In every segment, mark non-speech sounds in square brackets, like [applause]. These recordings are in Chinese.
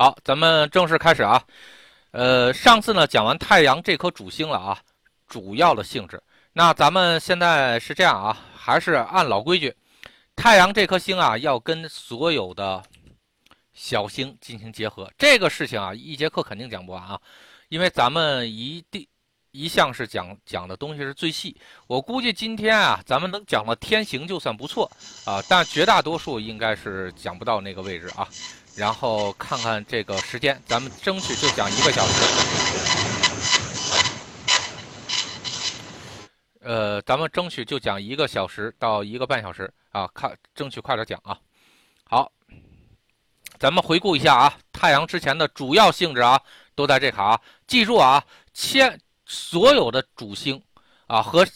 好，咱们正式开始啊。呃，上次呢讲完太阳这颗主星了啊，主要的性质。那咱们现在是这样啊，还是按老规矩，太阳这颗星啊要跟所有的小星进行结合。这个事情啊，一节课肯定讲不完啊，因为咱们一定一向是讲讲的东西是最细。我估计今天啊，咱们能讲到天行就算不错啊，但绝大多数应该是讲不到那个位置啊。然后看看这个时间，咱们争取就讲一个小时。呃，咱们争取就讲一个小时到一个半小时啊，看争取快点讲啊。好，咱们回顾一下啊，太阳之前的主要性质啊，都在这卡啊。记住啊，千所有的主星啊和。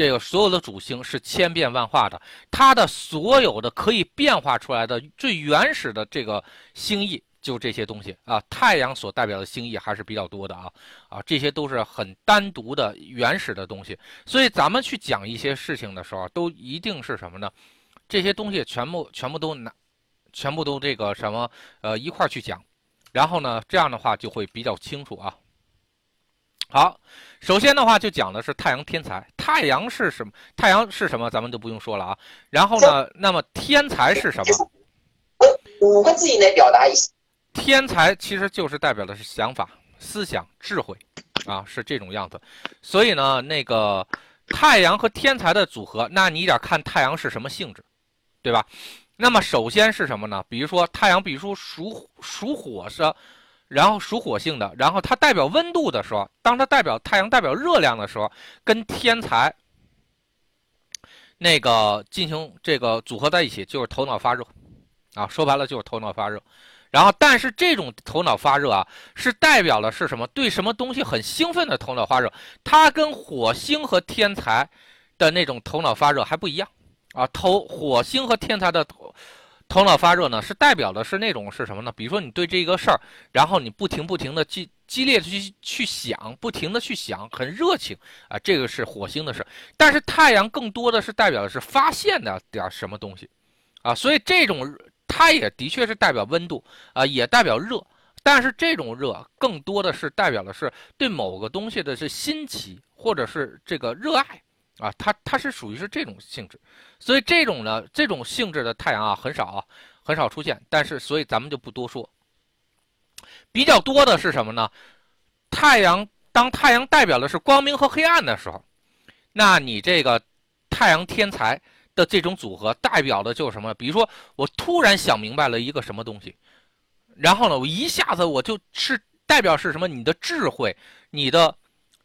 这个所有的主星是千变万化的，它的所有的可以变化出来的最原始的这个星意，就这些东西啊。太阳所代表的星意还是比较多的啊啊，这些都是很单独的原始的东西。所以咱们去讲一些事情的时候，都一定是什么呢？这些东西全部全部都拿，全部都这个什么呃一块去讲，然后呢，这样的话就会比较清楚啊。好，首先的话就讲的是太阳天才。太阳是什么？太阳是什么？咱们就不用说了啊。然后呢，那么天才是什么？五个字以内表达一下。天才其实就是代表的是想法、思想、智慧，啊，是这种样子。所以呢，那个太阳和天才的组合，那你得看太阳是什么性质，对吧？那么首先是什么呢？比如说太阳，比如说属属火是。然后属火性的，然后它代表温度的时候，当它代表太阳代表热量的时候，跟天才那个进行这个组合在一起，就是头脑发热，啊，说白了就是头脑发热。然后，但是这种头脑发热啊，是代表的是什么？对什么东西很兴奋的头脑发热，它跟火星和天才的那种头脑发热还不一样啊。头火星和天才的头。脑发热呢，是代表的是那种是什么呢？比如说你对这个事儿，然后你不停不停的激激烈的去去想，不停的去想，很热情啊，这个是火星的事。但是太阳更多的是代表的是发现的点什么东西，啊，所以这种它也的确是代表温度啊，也代表热，但是这种热更多的是代表的是对某个东西的是新奇或者是这个热爱。啊，它它是属于是这种性质，所以这种呢，这种性质的太阳啊很少啊，很少出现。但是，所以咱们就不多说。比较多的是什么呢？太阳当太阳代表的是光明和黑暗的时候，那你这个太阳天才的这种组合代表的就是什么？比如说，我突然想明白了一个什么东西，然后呢，我一下子我就是代表是什么？你的智慧，你的。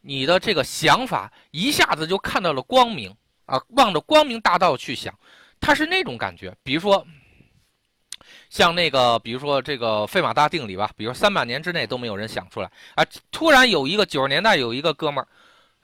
你的这个想法一下子就看到了光明啊，望着光明大道去想，它是那种感觉。比如说，像那个，比如说这个费马大定理吧，比如三百年之内都没有人想出来啊，突然有一个九十年代有一个哥们儿，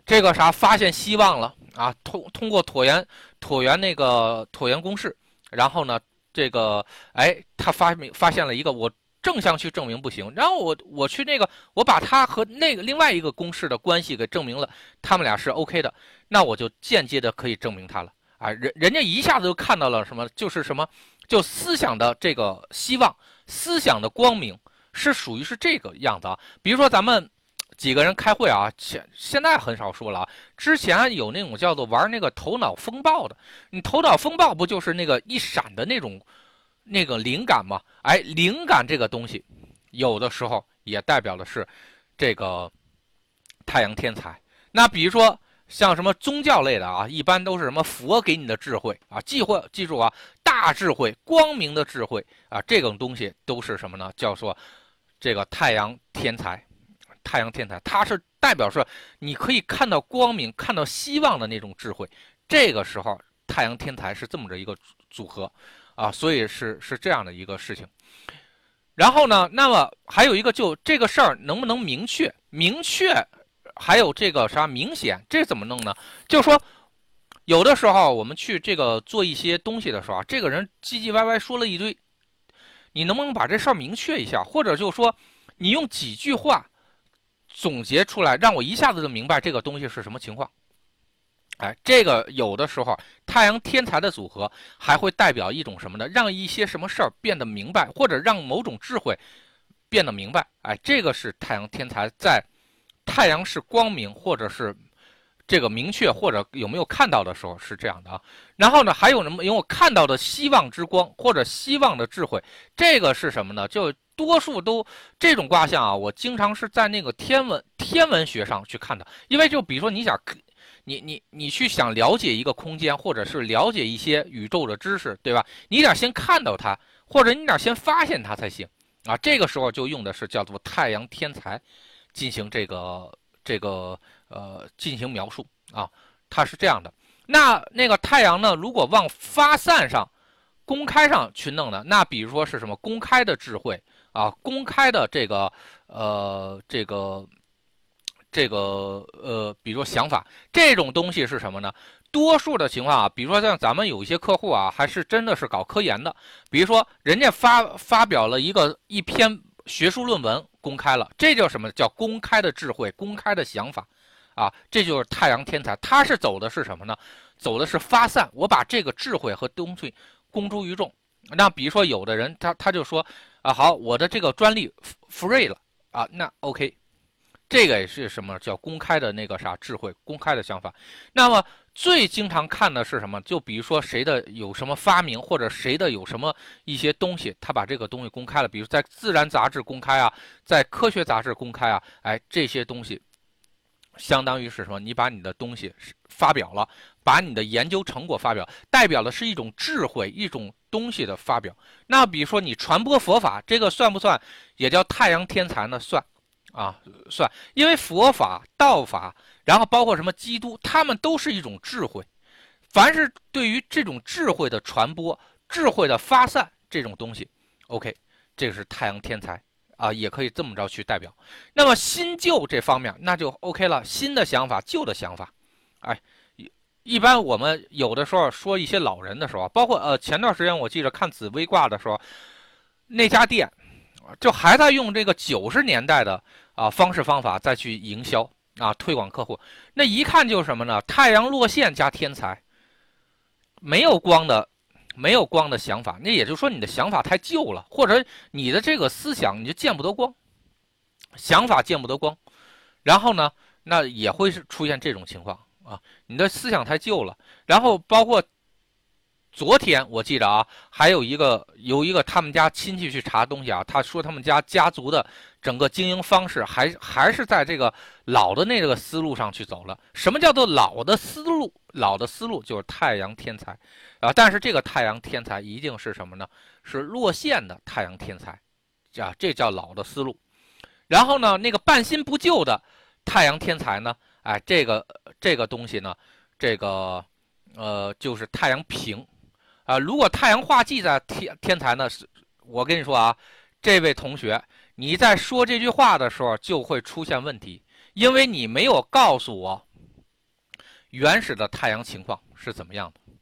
这个啥发现希望了啊，通通过椭圆椭圆那个椭圆公式，然后呢，这个哎，他发明发现了一个我。正向去证明不行，然后我我去那个，我把它和那个另外一个公式的关系给证明了，他们俩是 OK 的，那我就间接的可以证明它了啊！人人家一下子就看到了什么，就是什么，就思想的这个希望，思想的光明是属于是这个样子啊。比如说咱们几个人开会啊，现现在很少说了啊，之前有那种叫做玩那个头脑风暴的，你头脑风暴不就是那个一闪的那种？那个灵感嘛，哎，灵感这个东西，有的时候也代表的是这个太阳天才。那比如说像什么宗教类的啊，一般都是什么佛给你的智慧啊，记或记住啊，大智慧、光明的智慧啊，这种东西都是什么呢？叫做这个太阳天才。太阳天才，它是代表说你可以看到光明、看到希望的那种智慧。这个时候，太阳天才是这么着一个组合。啊，所以是是这样的一个事情，然后呢，那么还有一个，就这个事儿能不能明确？明确，还有这个啥明显？这怎么弄呢？就是说，有的时候我们去这个做一些东西的时候啊，这个人唧唧歪歪说了一堆，你能不能把这事儿明确一下？或者就是说，你用几句话总结出来，让我一下子就明白这个东西是什么情况？哎，这个有的时候太阳天才的组合还会代表一种什么呢？让一些什么事儿变得明白，或者让某种智慧变得明白。哎，这个是太阳天才在太阳是光明或者是这个明确或者有没有看到的时候是这样的啊。然后呢，还有什么？因为我看到的希望之光或者希望的智慧，这个是什么呢？就多数都这种卦象啊，我经常是在那个天文天文学上去看的，因为就比如说你想。你你你去想了解一个空间，或者是了解一些宇宙的知识，对吧？你得先看到它，或者你得先发现它才行啊。这个时候就用的是叫做太阳天才，进行这个这个呃进行描述啊。它是这样的。那那个太阳呢，如果往发散上、公开上去弄的，那比如说是什么公开的智慧啊，公开的这个呃这个。这个呃，比如说想法这种东西是什么呢？多数的情况啊，比如说像咱们有一些客户啊，还是真的是搞科研的。比如说人家发发表了一个一篇学术论文公开了，这叫什么？叫公开的智慧，公开的想法啊，这就是太阳天才。他是走的是什么呢？走的是发散，我把这个智慧和东西公诸于众。那比如说有的人他他就说啊，好，我的这个专利 free 了啊，那 OK。这个也是什么叫公开的那个啥智慧，公开的想法。那么最经常看的是什么？就比如说谁的有什么发明，或者谁的有什么一些东西，他把这个东西公开了。比如在《自然》杂志公开啊，在《科学》杂志公开啊，哎，这些东西相当于是什么？你把你的东西发表了，把你的研究成果发表，代表的是一种智慧，一种东西的发表。那比如说你传播佛法，这个算不算也叫太阳天才呢？算。啊，算，因为佛法、道法，然后包括什么基督，他们都是一种智慧。凡是对于这种智慧的传播、智慧的发散这种东西，OK，这个是太阳天才啊，也可以这么着去代表。那么新旧这方面，那就 OK 了，新的想法、旧的想法，哎，一一般我们有的时候说一些老人的时候，包括呃前段时间我记得看紫微卦的时候，那家店。就还在用这个九十年代的啊方式方法再去营销啊推广客户，那一看就是什么呢？太阳落线加天才，没有光的，没有光的想法。那也就是说你的想法太旧了，或者你的这个思想你就见不得光，想法见不得光，然后呢，那也会是出现这种情况啊，你的思想太旧了，然后包括。昨天我记得啊，还有一个有一个他们家亲戚去查东西啊，他说他们家家族的整个经营方式还还是在这个老的那个思路上去走了。什么叫做老的思路？老的思路就是太阳天才啊，但是这个太阳天才一定是什么呢？是落线的太阳天才，啊，这叫老的思路。然后呢，那个半新不旧的太阳天才呢？哎，这个这个东西呢，这个呃，就是太阳平。啊，如果太阳化忌在天天才呢，是我跟你说啊，这位同学，你在说这句话的时候就会出现问题，因为你没有告诉我原始的太阳情况是怎么样的，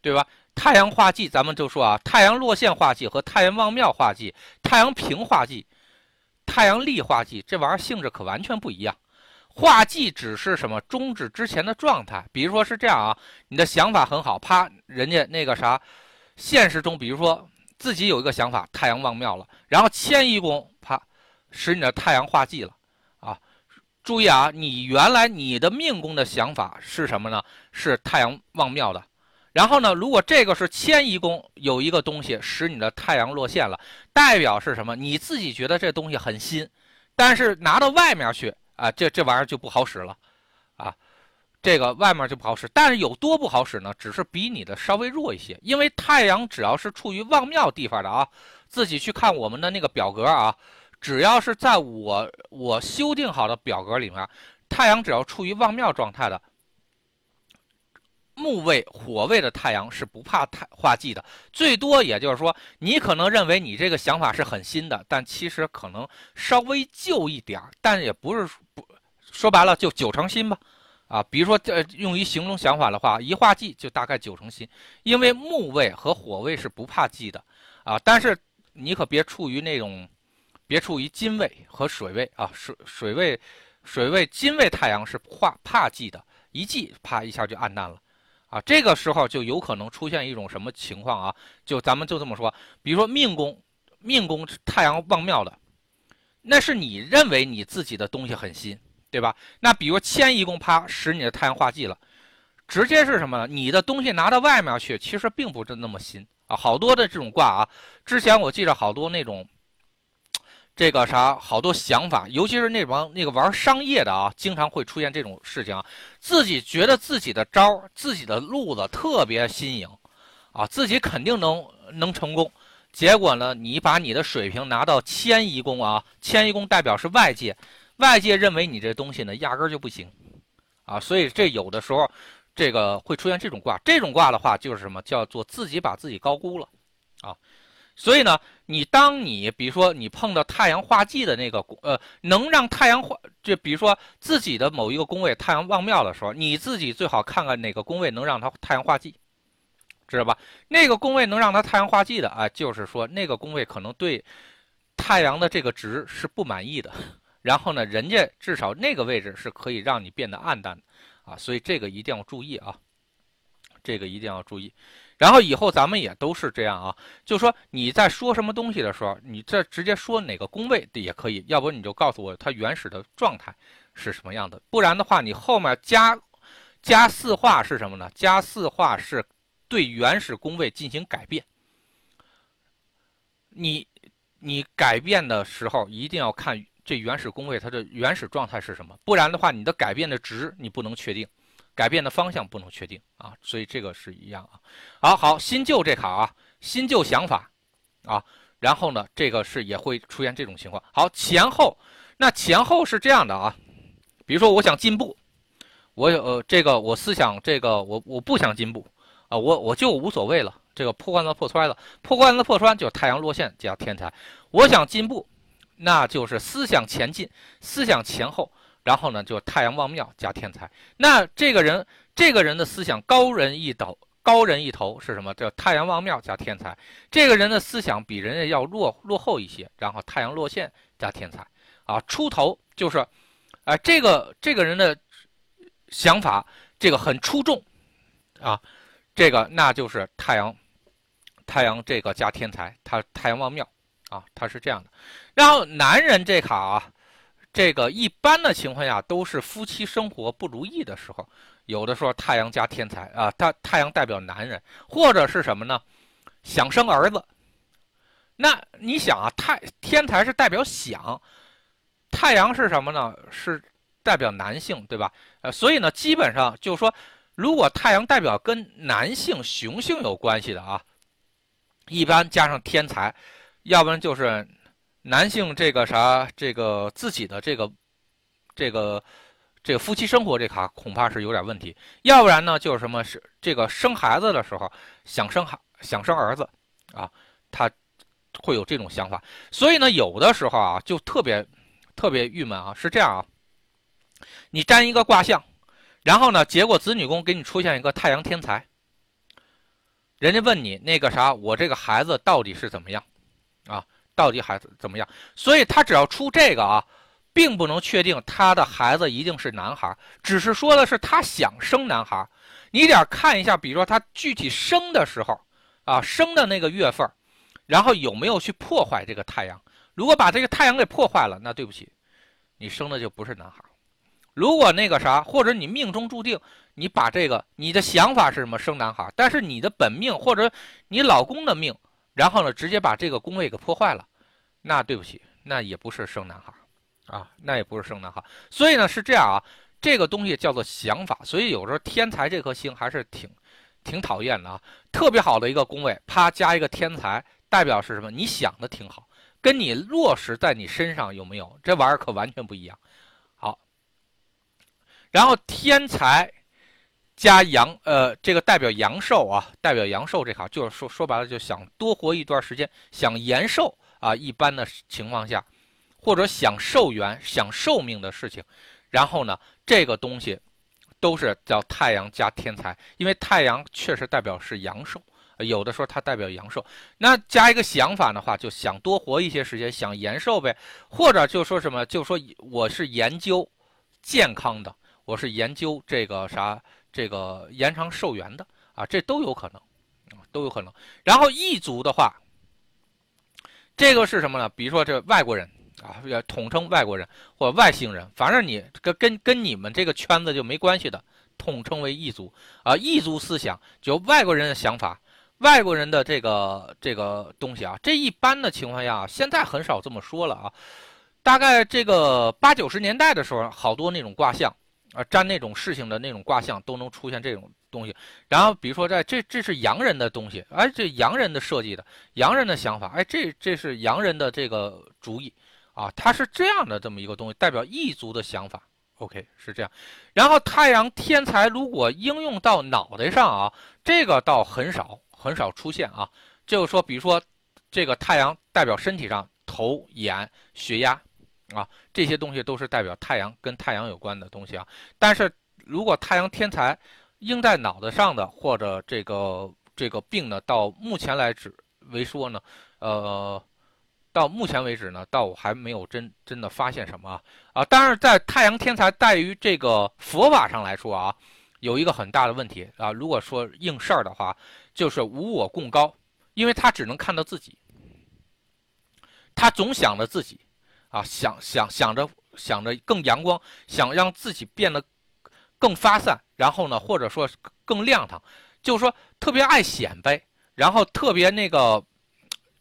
对吧？太阳化忌，咱们就说啊，太阳落线化忌和太阳望庙化忌、太阳平化忌、太阳历化忌，这玩意儿性质可完全不一样。画技只是什么终止之前的状态，比如说是这样啊，你的想法很好，啪，人家那个啥，现实中，比如说自己有一个想法，太阳望庙了，然后迁移宫，啪，使你的太阳化忌了，啊，注意啊，你原来你的命宫的想法是什么呢？是太阳望庙的，然后呢，如果这个是迁移宫有一个东西使你的太阳落陷了，代表是什么？你自己觉得这东西很新，但是拿到外面去。啊，这这玩意儿就不好使了，啊，这个外面就不好使，但是有多不好使呢？只是比你的稍微弱一些，因为太阳只要是处于望庙地方的啊，自己去看我们的那个表格啊，只要是在我我修订好的表格里面，太阳只要处于望庙状态的，木位、火位的太阳是不怕太化忌的，最多也就是说，你可能认为你这个想法是很新的，但其实可能稍微旧一点儿但也不是不。说白了就九成新吧，啊，比如说这用于形容想法的话，一化忌就大概九成新，因为木位和火位是不怕忌的，啊，但是你可别处于那种，别处于金位和水位啊，水水位，水位金位太阳是化怕忌的，一忌啪一下就暗淡了，啊，这个时候就有可能出现一种什么情况啊？就咱们就这么说，比如说命宫，命宫太阳旺庙的，那是你认为你自己的东西很新，对吧？那比如迁移宫啪使你的太阳化忌了，直接是什么呢？你的东西拿到外面去，其实并不是那么新啊。好多的这种卦啊，之前我记着好多那种。这个啥，好多想法，尤其是那帮那个玩商业的啊，经常会出现这种事情啊。自己觉得自己的招、自己的路子特别新颖，啊，自己肯定能能成功。结果呢，你把你的水平拿到迁移宫啊，迁移宫代表是外界，外界认为你这东西呢压根儿就不行，啊，所以这有的时候这个会出现这种卦。这种卦的话，就是什么叫做自己把自己高估了，啊。所以呢，你当你比如说你碰到太阳化忌的那个呃，能让太阳化，就比如说自己的某一个宫位太阳旺庙的时候，你自己最好看看哪个宫位能让它太阳化忌，知道吧？那个宫位能让它太阳化忌的啊，就是说那个宫位可能对太阳的这个值是不满意的，然后呢，人家至少那个位置是可以让你变得暗淡的啊，所以这个一定要注意啊，这个一定要注意。然后以后咱们也都是这样啊，就说你在说什么东西的时候，你这直接说哪个宫位的也可以，要不你就告诉我它原始的状态是什么样的，不然的话你后面加加四化是什么呢？加四化是对原始宫位进行改变。你你改变的时候一定要看这原始宫位它的原始状态是什么，不然的话你的改变的值你不能确定。改变的方向不能确定啊，所以这个是一样啊。好好新旧这卡啊，新旧想法啊，然后呢，这个是也会出现这种情况。好前后，那前后是这样的啊，比如说我想进步，我呃这个我思想这个我我不想进步啊，我我就无所谓了，这个破罐子破摔了，破罐子破摔就太阳落线加天才。我想进步，那就是思想前进，思想前后。然后呢，就太阳旺庙加天才。那这个人，这个人的思想高人一等，高人一头是什么？叫太阳旺庙加天才。这个人的思想比人家要落落后一些，然后太阳落线加天才。啊，出头就是，啊，这个这个人的想法这个很出众，啊，这个那就是太阳，太阳这个加天才，他太阳旺庙啊，他是这样的。然后男人这卡啊。这个一般的情况下都是夫妻生活不如意的时候，有的时候太阳加天才啊，他太阳代表男人，或者是什么呢？想生儿子。那你想啊，太天才是代表想，太阳是什么呢？是代表男性，对吧？呃，所以呢，基本上就是说，如果太阳代表跟男性雄性有关系的啊，一般加上天才，要不然就是。男性这个啥，这个自己的这个，这个，这个夫妻生活这卡恐怕是有点问题。要不然呢，就是什么是这个生孩子的时候想生孩想生儿子，啊，他会有这种想法。所以呢，有的时候啊，就特别特别郁闷啊。是这样啊，你占一个卦象，然后呢，结果子女宫给你出现一个太阳天才，人家问你那个啥，我这个孩子到底是怎么样，啊？到底孩子怎么样？所以他只要出这个啊，并不能确定他的孩子一定是男孩，只是说的是他想生男孩。你得看一下，比如说他具体生的时候啊，生的那个月份，然后有没有去破坏这个太阳。如果把这个太阳给破坏了，那对不起，你生的就不是男孩。如果那个啥，或者你命中注定你把这个你的想法是什么生男孩，但是你的本命或者你老公的命。然后呢，直接把这个宫位给破坏了，那对不起，那也不是生男孩，啊，那也不是生男孩。所以呢，是这样啊，这个东西叫做想法。所以有时候天才这颗星还是挺，挺讨厌的啊。特别好的一个宫位，啪加一个天才，代表是什么？你想的挺好，跟你落实在你身上有没有？这玩意儿可完全不一样。好，然后天才。加阳，呃，这个代表阳寿啊，代表阳寿这卡，就是说说白了，就想多活一段时间，想延寿啊。一般的情况下，或者想寿元、想寿命的事情，然后呢，这个东西都是叫太阳加天才，因为太阳确实代表是阳寿，有的时候它代表阳寿。那加一个想法的话，就想多活一些时间，想延寿呗，或者就说什么，就说我是研究健康的，我是研究这个啥。这个延长寿元的啊，这都有可能，都有可能。然后异族的话，这个是什么呢？比如说这外国人啊，统称外国人或外星人，反正你跟跟跟你们这个圈子就没关系的，统称为异族啊。异族思想就外国人的想法，外国人的这个这个东西啊，这一般的情况下，现在很少这么说了啊。大概这个八九十年代的时候，好多那种卦象啊，占那种事情的那种卦象都能出现这种。东西，然后比如说在这这是洋人的东西，哎，这洋人的设计的，洋人的想法，哎，这这是洋人的这个主意啊，它是这样的这么一个东西，代表异族的想法。OK，是这样。然后太阳天才如果应用到脑袋上啊，这个倒很少很少出现啊。就是说，比如说这个太阳代表身体上头、眼、血压啊，这些东西都是代表太阳跟太阳有关的东西啊。但是如果太阳天才，应在脑袋上的或者这个这个病呢，到目前来止为说呢，呃，到目前为止呢，倒还没有真真的发现什么啊啊！但是，在太阳天才在于这个佛法上来说啊，有一个很大的问题啊。如果说应事儿的话，就是无我共高，因为他只能看到自己，他总想着自己啊，想想想着想着更阳光，想让自己变得。更发散，然后呢，或者说更亮堂，就是说特别爱显摆，然后特别那个，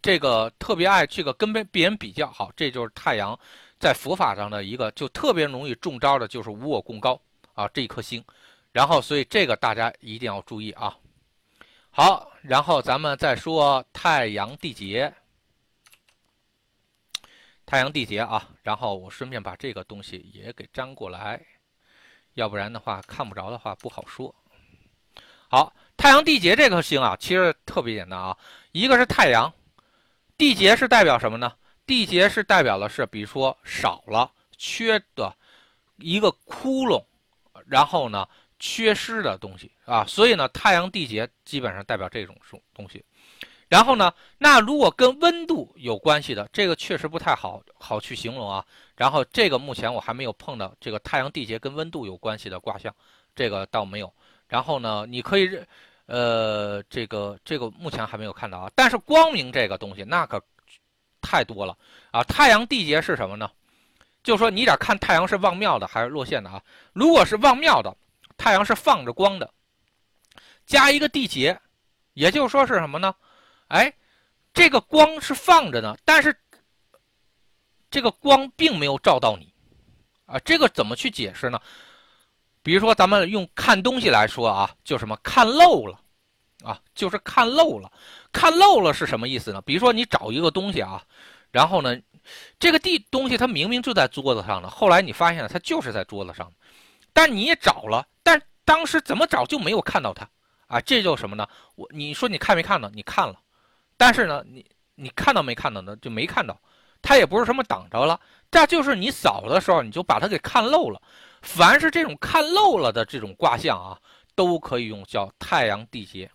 这个特别爱这个跟别别人比较好，这就是太阳在佛法上的一个就特别容易中招的，就是无我共高啊这一颗星，然后所以这个大家一定要注意啊。好，然后咱们再说太阳地劫，太阳地劫啊，然后我顺便把这个东西也给粘过来。要不然的话，看不着的话不好说。好，太阳地劫这颗星啊，其实特别简单啊。一个是太阳，地劫是代表什么呢？地劫是代表的是，比如说少了、缺的一个窟窿，然后呢，缺失的东西啊。所以呢，太阳地劫基本上代表这种东西。然后呢，那如果跟温度有关系的，这个确实不太好好去形容啊。然后这个目前我还没有碰到这个太阳地劫跟温度有关系的卦象，这个倒没有。然后呢，你可以认，呃，这个这个目前还没有看到啊。但是光明这个东西那可太多了啊。太阳地劫是什么呢？就说你得看太阳是旺庙的还是落陷的啊。如果是旺庙的，太阳是放着光的，加一个地劫，也就是说是什么呢？哎，这个光是放着呢，但是这个光并没有照到你，啊，这个怎么去解释呢？比如说，咱们用看东西来说啊，就什么看漏了，啊，就是看漏了。看漏了是什么意思呢？比如说你找一个东西啊，然后呢，这个地东西它明明就在桌子上呢，后来你发现了它就是在桌子上，但你也找了，但当时怎么找就没有看到它，啊，这就什么呢？我你说你看没看到？你看了。但是呢，你你看到没看到呢？就没看到，它也不是什么挡着了，这就是你扫的时候你就把它给看漏了。凡是这种看漏了的这种卦象啊，都可以用叫太阳地劫，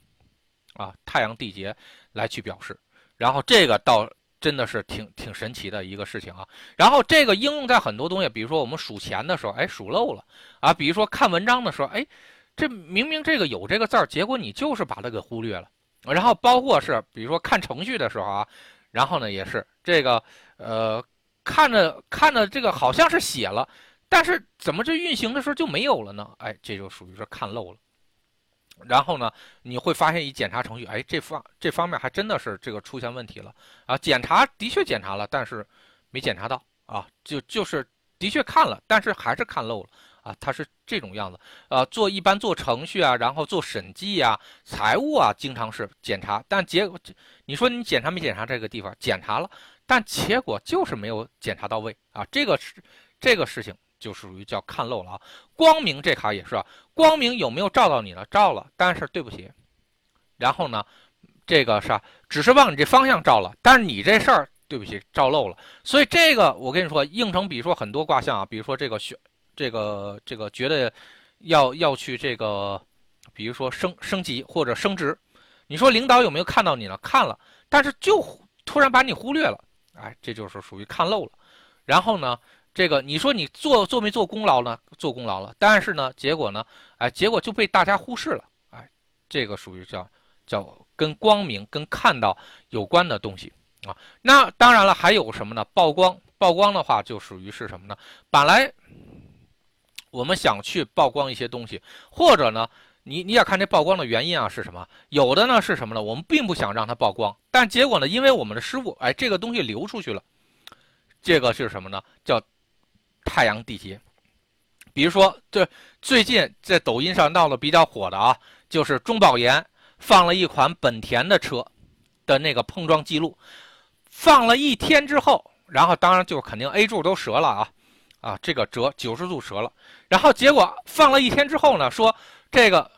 啊，太阳地劫来去表示。然后这个倒真的是挺挺神奇的一个事情啊。然后这个应用在很多东西，比如说我们数钱的时候，哎，数漏了啊；比如说看文章的时候，哎，这明明这个有这个字儿，结果你就是把它给忽略了。然后包括是，比如说看程序的时候啊，然后呢也是这个，呃，看着看着这个好像是写了，但是怎么这运行的时候就没有了呢？哎，这就属于是看漏了。然后呢，你会发现一检查程序，哎，这方这方面还真的是这个出现问题了啊。检查的确检查了，但是没检查到啊，就就是的确看了，但是还是看漏了。啊，它是这种样子，呃，做一般做程序啊，然后做审计啊、财务啊，经常是检查，但结果，你说你检查没检查这个地方？检查了，但结果就是没有检查到位啊。这个是这个事情就属于叫看漏了啊。光明这卡也是啊，光明有没有照到你了？照了，但是对不起，然后呢，这个是只是往你这方向照了，但是你这事儿对不起照漏了。所以这个我跟你说，应成比如说很多卦象啊，比如说这个选。这个这个觉得要要去这个，比如说升升级或者升职，你说领导有没有看到你了？看了，但是就突然把你忽略了，哎，这就是属于看漏了。然后呢，这个你说你做做没做功劳呢？做功劳了，但是呢，结果呢，哎，结果就被大家忽视了，哎，这个属于叫叫跟光明跟看到有关的东西啊。那当然了，还有什么呢？曝光，曝光的话就属于是什么呢？本来我们想去曝光一些东西，或者呢，你你要看这曝光的原因啊是什么？有的呢是什么呢？我们并不想让它曝光，但结果呢，因为我们的师傅，哎，这个东西流出去了，这个是什么呢？叫太阳地劫。比如说，这最近在抖音上闹得比较火的啊，就是中保研放了一款本田的车的那个碰撞记录，放了一天之后，然后当然就肯定 A 柱都折了啊，啊，这个折九十度折了，然后结果放了一天之后呢，说这个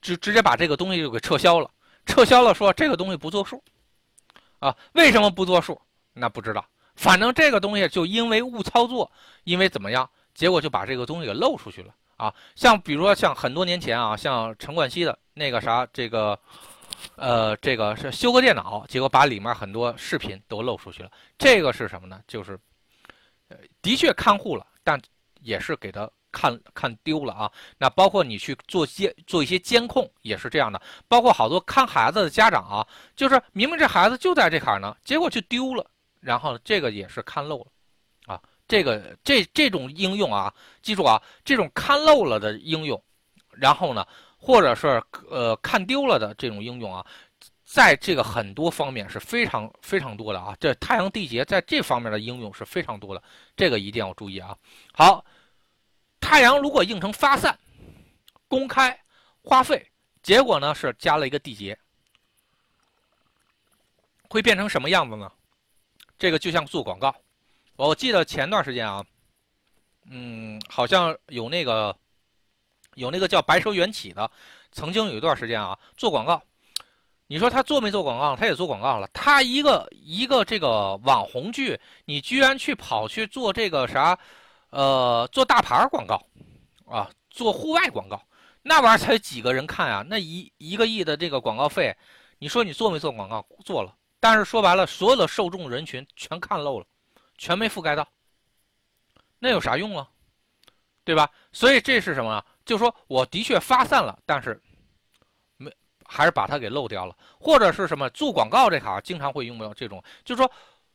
直直接把这个东西就给撤销了，撤销了，说这个东西不作数，啊，为什么不作数？那不知道，反正这个东西就因为误操作，因为怎么样？结果就把这个东西给漏出去了啊！像比如说像很多年前啊，像陈冠希的那个啥，这个，呃，这个是修个电脑，结果把里面很多视频都漏出去了。这个是什么呢？就是，的确看护了，但也是给他看看丢了啊。那包括你去做监做一些监控也是这样的，包括好多看孩子的家长啊，就是明明这孩子就在这坎儿呢，结果就丢了，然后这个也是看漏了啊。这个这这种应用啊，记住啊，这种看漏了的应用，然后呢，或者是呃看丢了的这种应用啊，在这个很多方面是非常非常多的啊。这太阳地劫在这方面的应用是非常多的，这个一定要注意啊。好，太阳如果映成发散、公开、花费，结果呢是加了一个地劫，会变成什么样子呢？这个就像做广告。我记得前段时间啊，嗯，好像有那个有那个叫白蛇缘起的，曾经有一段时间啊做广告。你说他做没做广告？他也做广告了。他一个一个这个网红剧，你居然去跑去做这个啥？呃，做大牌广告啊，做户外广告，那玩意儿才几个人看啊？那一一个亿的这个广告费，你说你做没做广告？做了，但是说白了，所有的受众人群全看漏了。全没覆盖到，那有啥用啊？对吧？所以这是什么？就说我的确发散了，但是还是把它给漏掉了，或者是什么做广告这行经常会用到这种，就是说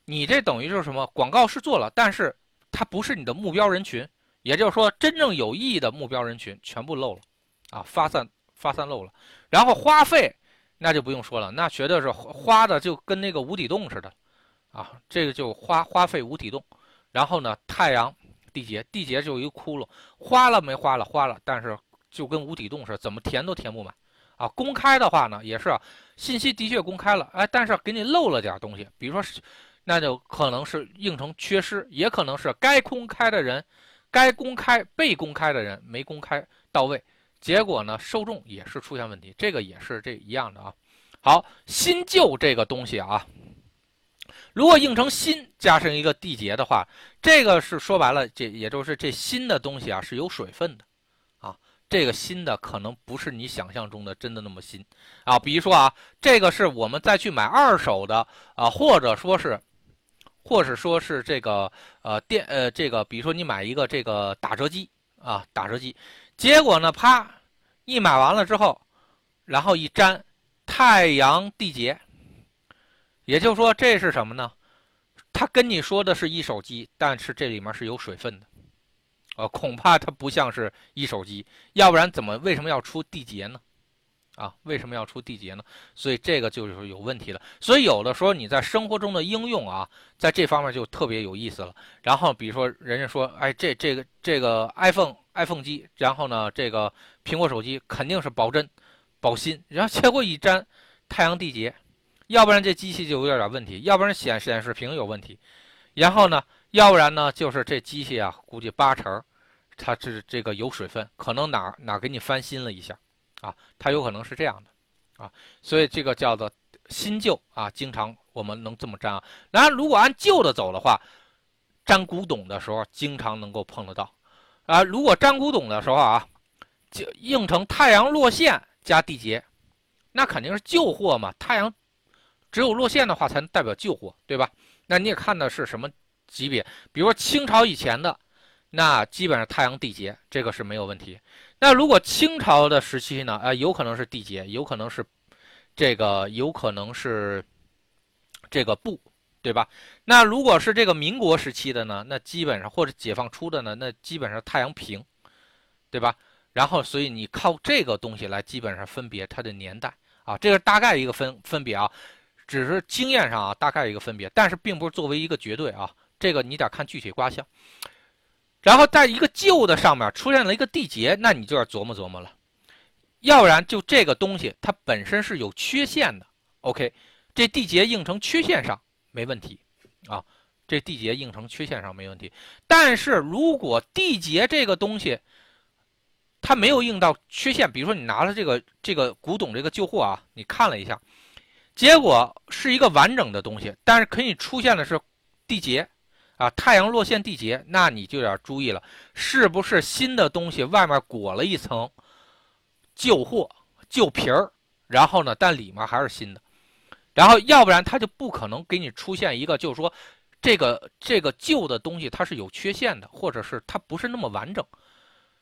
你这等于就是什么广告是做了，但是它不是你的目标人群，也就是说真正有意义的目标人群全部漏了啊，发散发散漏了，然后花费那就不用说了，那绝对是花的就跟那个无底洞似的。啊，这个就花花费无底洞，然后呢，太阳地结，地结就一个窟窿，花了没花了，花了，但是就跟无底洞似的，怎么填都填不满。啊，公开的话呢，也是信息的确公开了，哎，但是给你漏了点东西，比如说，那就可能是应成缺失，也可能是该公开的人，该公开被公开的人没公开到位，结果呢，受众也是出现问题，这个也是这一样的啊。好，新旧这个东西啊。如果应成新加上一个缔结的话，这个是说白了，这也就是这新的东西啊是有水分的，这个新的可能不是你想象中的真的那么新，啊，比如说啊，这个是我们再去买二手的啊，或者说是，或者说是这个呃电呃这个，比如说你买一个这个打折机啊，打折机，结果呢，啪，一买完了之后，然后一粘，太阳地结。也就是说，这是什么呢？他跟你说的是一手机，但是这里面是有水分的，呃，恐怕它不像是一手机，要不然怎么为什么要出地结呢？啊，为什么要出地结呢？所以这个就是有问题的。所以有的时候你在生活中的应用啊，在这方面就特别有意思了。然后比如说人家说，哎，这这个这个 iPhone iPhone 机，然后呢，这个苹果手机肯定是保真、保新，然后结果一粘，太阳地结。要不然这机器就有点点问题，要不然显显示屏有问题，然后呢，要不然呢就是这机器啊，估计八成它是这个有水分，可能哪哪给你翻新了一下，啊，它有可能是这样的，啊，所以这个叫做新旧啊，经常我们能这么粘啊。然如果按旧的走的话，粘古董的时候经常能够碰得到，啊，如果粘古董的时候啊，就应成太阳落线加地劫，那肯定是旧货嘛，太阳。只有落线的话才能代表旧货，对吧？那你也看的是什么级别？比如说清朝以前的，那基本上太阳地劫，这个是没有问题。那如果清朝的时期呢？啊，有可能是地劫，有可能是这个，有可能是这个不，对吧？那如果是这个民国时期的呢，那基本上或者解放初的呢，那基本上太阳平，对吧？然后所以你靠这个东西来基本上分别它的年代啊，这个大概一个分分别啊，只是经验上啊大概一个分别，但是并不是作为一个绝对啊，这个你得看具体卦象。然后在一个旧的上面出现了一个地劫，那你就要琢磨琢磨了，要不然就这个东西它本身是有缺陷的。OK，这地劫应成缺陷上没问题啊，这地劫应成缺陷上没问题。但是如果地劫这个东西它没有应到缺陷，比如说你拿了这个这个古董这个旧货啊，你看了一下，结果是一个完整的东西，但是可以出现的是地劫。啊，太阳落陷地劫，那你就要注意了，是不是新的东西外面裹了一层旧货、旧皮儿，然后呢，但里面还是新的，然后要不然它就不可能给你出现一个，就是说这个这个旧的东西它是有缺陷的，或者是它不是那么完整。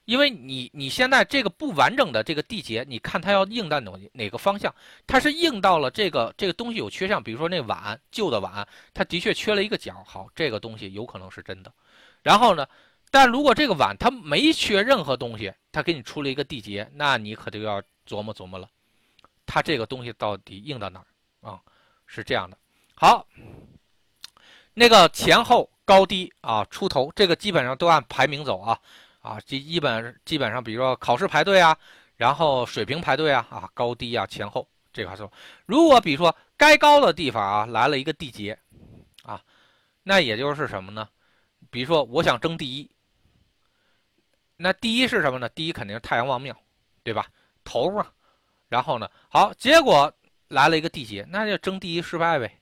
因为你你现在这个不完整的这个地结，你看它要硬到哪哪个方向？它是硬到了这个这个东西有缺陷，比如说那碗旧的碗，它的确缺了一个角。好，这个东西有可能是真的。然后呢，但如果这个碗它没缺任何东西，它给你出了一个地结，那你可就要琢磨琢磨了，它这个东西到底硬到哪儿啊？是这样的。好，那个前后高低啊，出头这个基本上都按排名走啊。啊，基基本基本上，比如说考试排队啊，然后水平排队啊，啊高低啊前后这块说，如果比如说该高的地方啊来了一个地劫，啊，那也就是什么呢？比如说我想争第一，那第一是什么呢？第一肯定是太阳旺庙，对吧？头啊，然后呢，好，结果来了一个地劫，那就争第一失败呗，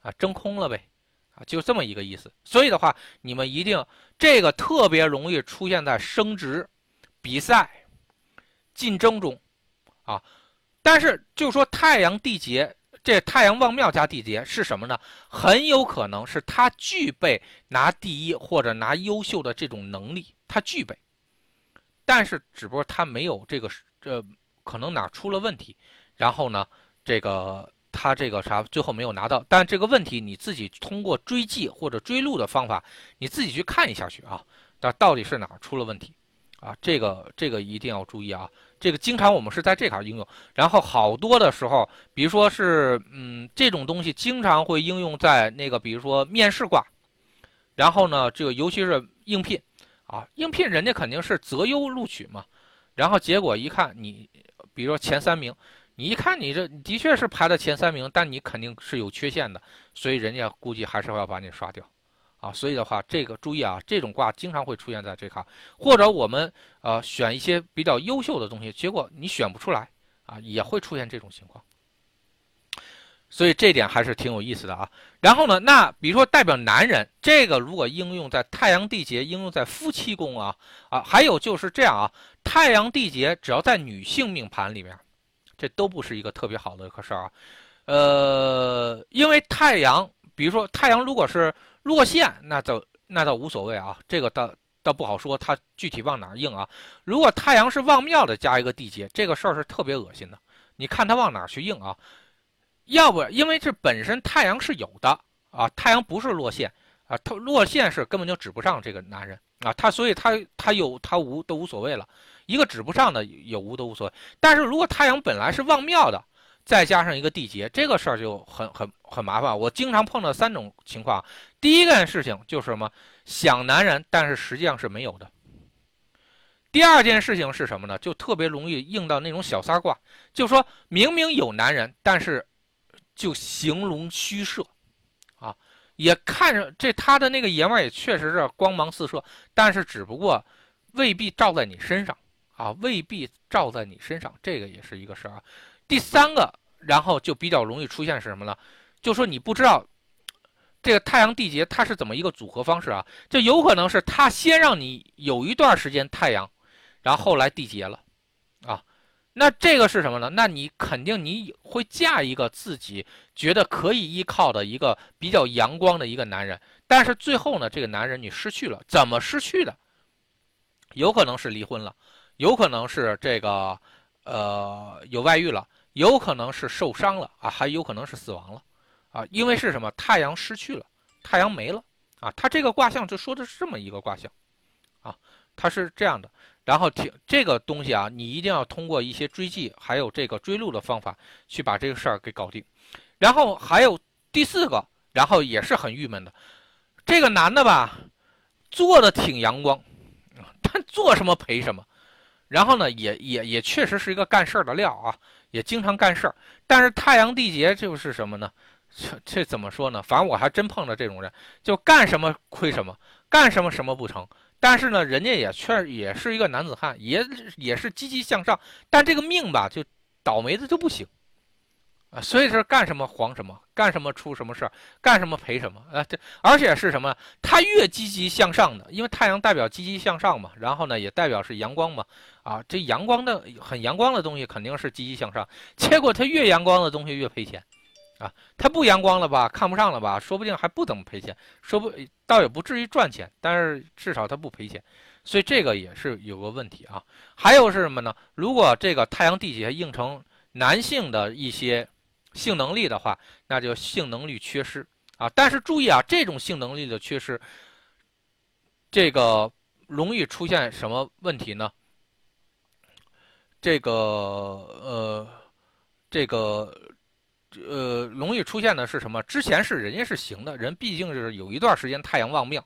啊，争空了呗。就这么一个意思，所以的话，你们一定这个特别容易出现在升职、比赛、竞争中，啊，但是就说太阳地劫，这太阳旺庙加地劫是什么呢？很有可能是他具备拿第一或者拿优秀的这种能力，他具备，但是只不过他没有这个，这可能哪出了问题，然后呢，这个。他这个啥最后没有拿到，但这个问题你自己通过追记或者追录的方法，你自己去看一下去啊，那到底是哪儿出了问题啊？这个这个一定要注意啊！这个经常我们是在这块应用，然后好多的时候，比如说是嗯这种东西经常会应用在那个比如说面试卦，然后呢这个尤其是应聘啊，应聘人家肯定是择优录取嘛，然后结果一看你比如说前三名。你一看，你这的确是排在前三名，但你肯定是有缺陷的，所以人家估计还是要把你刷掉，啊，所以的话，这个注意啊，这种卦经常会出现在这卡，或者我们呃选一些比较优秀的东西，结果你选不出来啊，也会出现这种情况，所以这点还是挺有意思的啊。然后呢，那比如说代表男人，这个如果应用在太阳地劫，应用在夫妻宫啊啊，还有就是这样啊，太阳地劫只要在女性命盘里面。这都不是一个特别好的个事儿啊，呃，因为太阳，比如说太阳如果是落陷，那倒那倒无所谓啊，这个倒倒不好说，它具体往哪儿硬啊。如果太阳是旺庙的加一个地劫，这个事儿是特别恶心的。你看它往哪儿去硬啊？要不因为这本身太阳是有的啊，太阳不是落陷啊，他落陷是根本就指不上这个男人啊，他所以他他有他无都无所谓了。一个指不上的有无都无所谓，但是如果太阳本来是旺庙的，再加上一个地劫，这个事儿就很很很麻烦。我经常碰到三种情况，第一件事情就是什么想男人，但是实际上是没有的；第二件事情是什么呢？就特别容易应到那种小三卦，就说明明有男人，但是就形容虚设，也看着这他的那个爷们儿也确实是光芒四射，但是只不过未必照在你身上。啊，未必照在你身上，这个也是一个事儿啊。第三个，然后就比较容易出现是什么呢？就说你不知道这个太阳地劫它是怎么一个组合方式啊？就有可能是它先让你有一段时间太阳，然后后来地劫了。那这个是什么呢？那你肯定你会嫁一个自己觉得可以依靠的一个比较阳光的一个男人，但是最后呢，这个男人你失去了，怎么失去的？有可能是离婚了。有可能是这个，呃，有外遇了，有可能是受伤了啊，还有可能是死亡了，啊，因为是什么？太阳失去了，太阳没了啊。他这个卦象就说的是这么一个卦象，啊，它是这样的。然后听这个东西啊，你一定要通过一些追记，还有这个追录的方法去把这个事儿给搞定。然后还有第四个，然后也是很郁闷的，这个男的吧，做的挺阳光，[laughs] 但做什么赔什么。然后呢，也也也确实是一个干事儿的料啊，也经常干事儿。但是太阳地劫就是什么呢？这这怎么说呢？反正我还真碰到这种人，就干什么亏什么，干什么什么不成。但是呢，人家也确也是一个男子汉，也也是积极向上。但这个命吧，就倒霉的就不行啊。所以说干什么黄什么，干什么出什么事儿，干什么赔什么啊。这而且是什么？他越积极向上的，因为太阳代表积极向上嘛，然后呢也代表是阳光嘛。啊，这阳光的很阳光的东西肯定是积极向上，结果他越阳光的东西越赔钱，啊，他不阳光了吧，看不上了吧，说不定还不怎么赔钱，说不倒也不至于赚钱，但是至少它不赔钱，所以这个也是有个问题啊。还有是什么呢？如果这个太阳地劫映成男性的一些性能力的话，那就性能力缺失啊。但是注意啊，这种性能力的缺失，这个容易出现什么问题呢？这个呃，这个呃，容易出现的是什么？之前是人家是行的，人毕竟是有一段时间太阳旺命，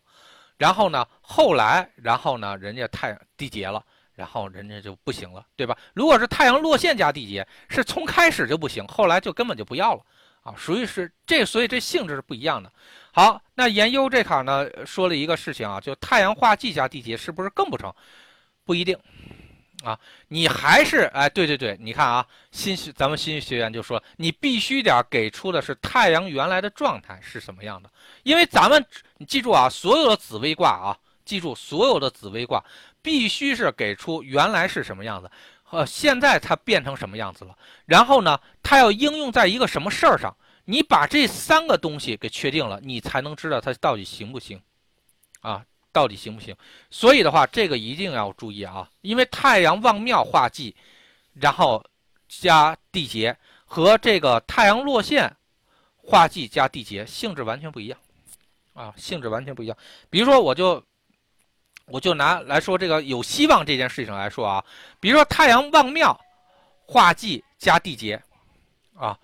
然后呢，后来然后呢，人家太地劫了，然后人家就不行了，对吧？如果是太阳落陷加地劫，是从开始就不行，后来就根本就不要了啊，属于是这，所以这性质是不一样的。好，那研究这坎呢，说了一个事情啊，就太阳化忌加地劫是不是更不成？不一定。啊，你还是哎，对对对，你看啊，新学咱们新学员就说，你必须点给出的是太阳原来的状态是什么样的，因为咱们你记住啊，所有的紫微卦啊，记住所有的紫微卦必须是给出原来是什么样子，呃，现在它变成什么样子了，然后呢，它要应用在一个什么事儿上，你把这三个东西给确定了，你才能知道它到底行不行，啊。到底行不行？所以的话，这个一定要注意啊，因为太阳旺庙化忌，然后加地劫和这个太阳落陷化忌加地劫性质完全不一样啊，性质完全不一样。比如说，我就我就拿来说这个有希望这件事情来说啊，比如说太阳旺庙化忌加地劫啊，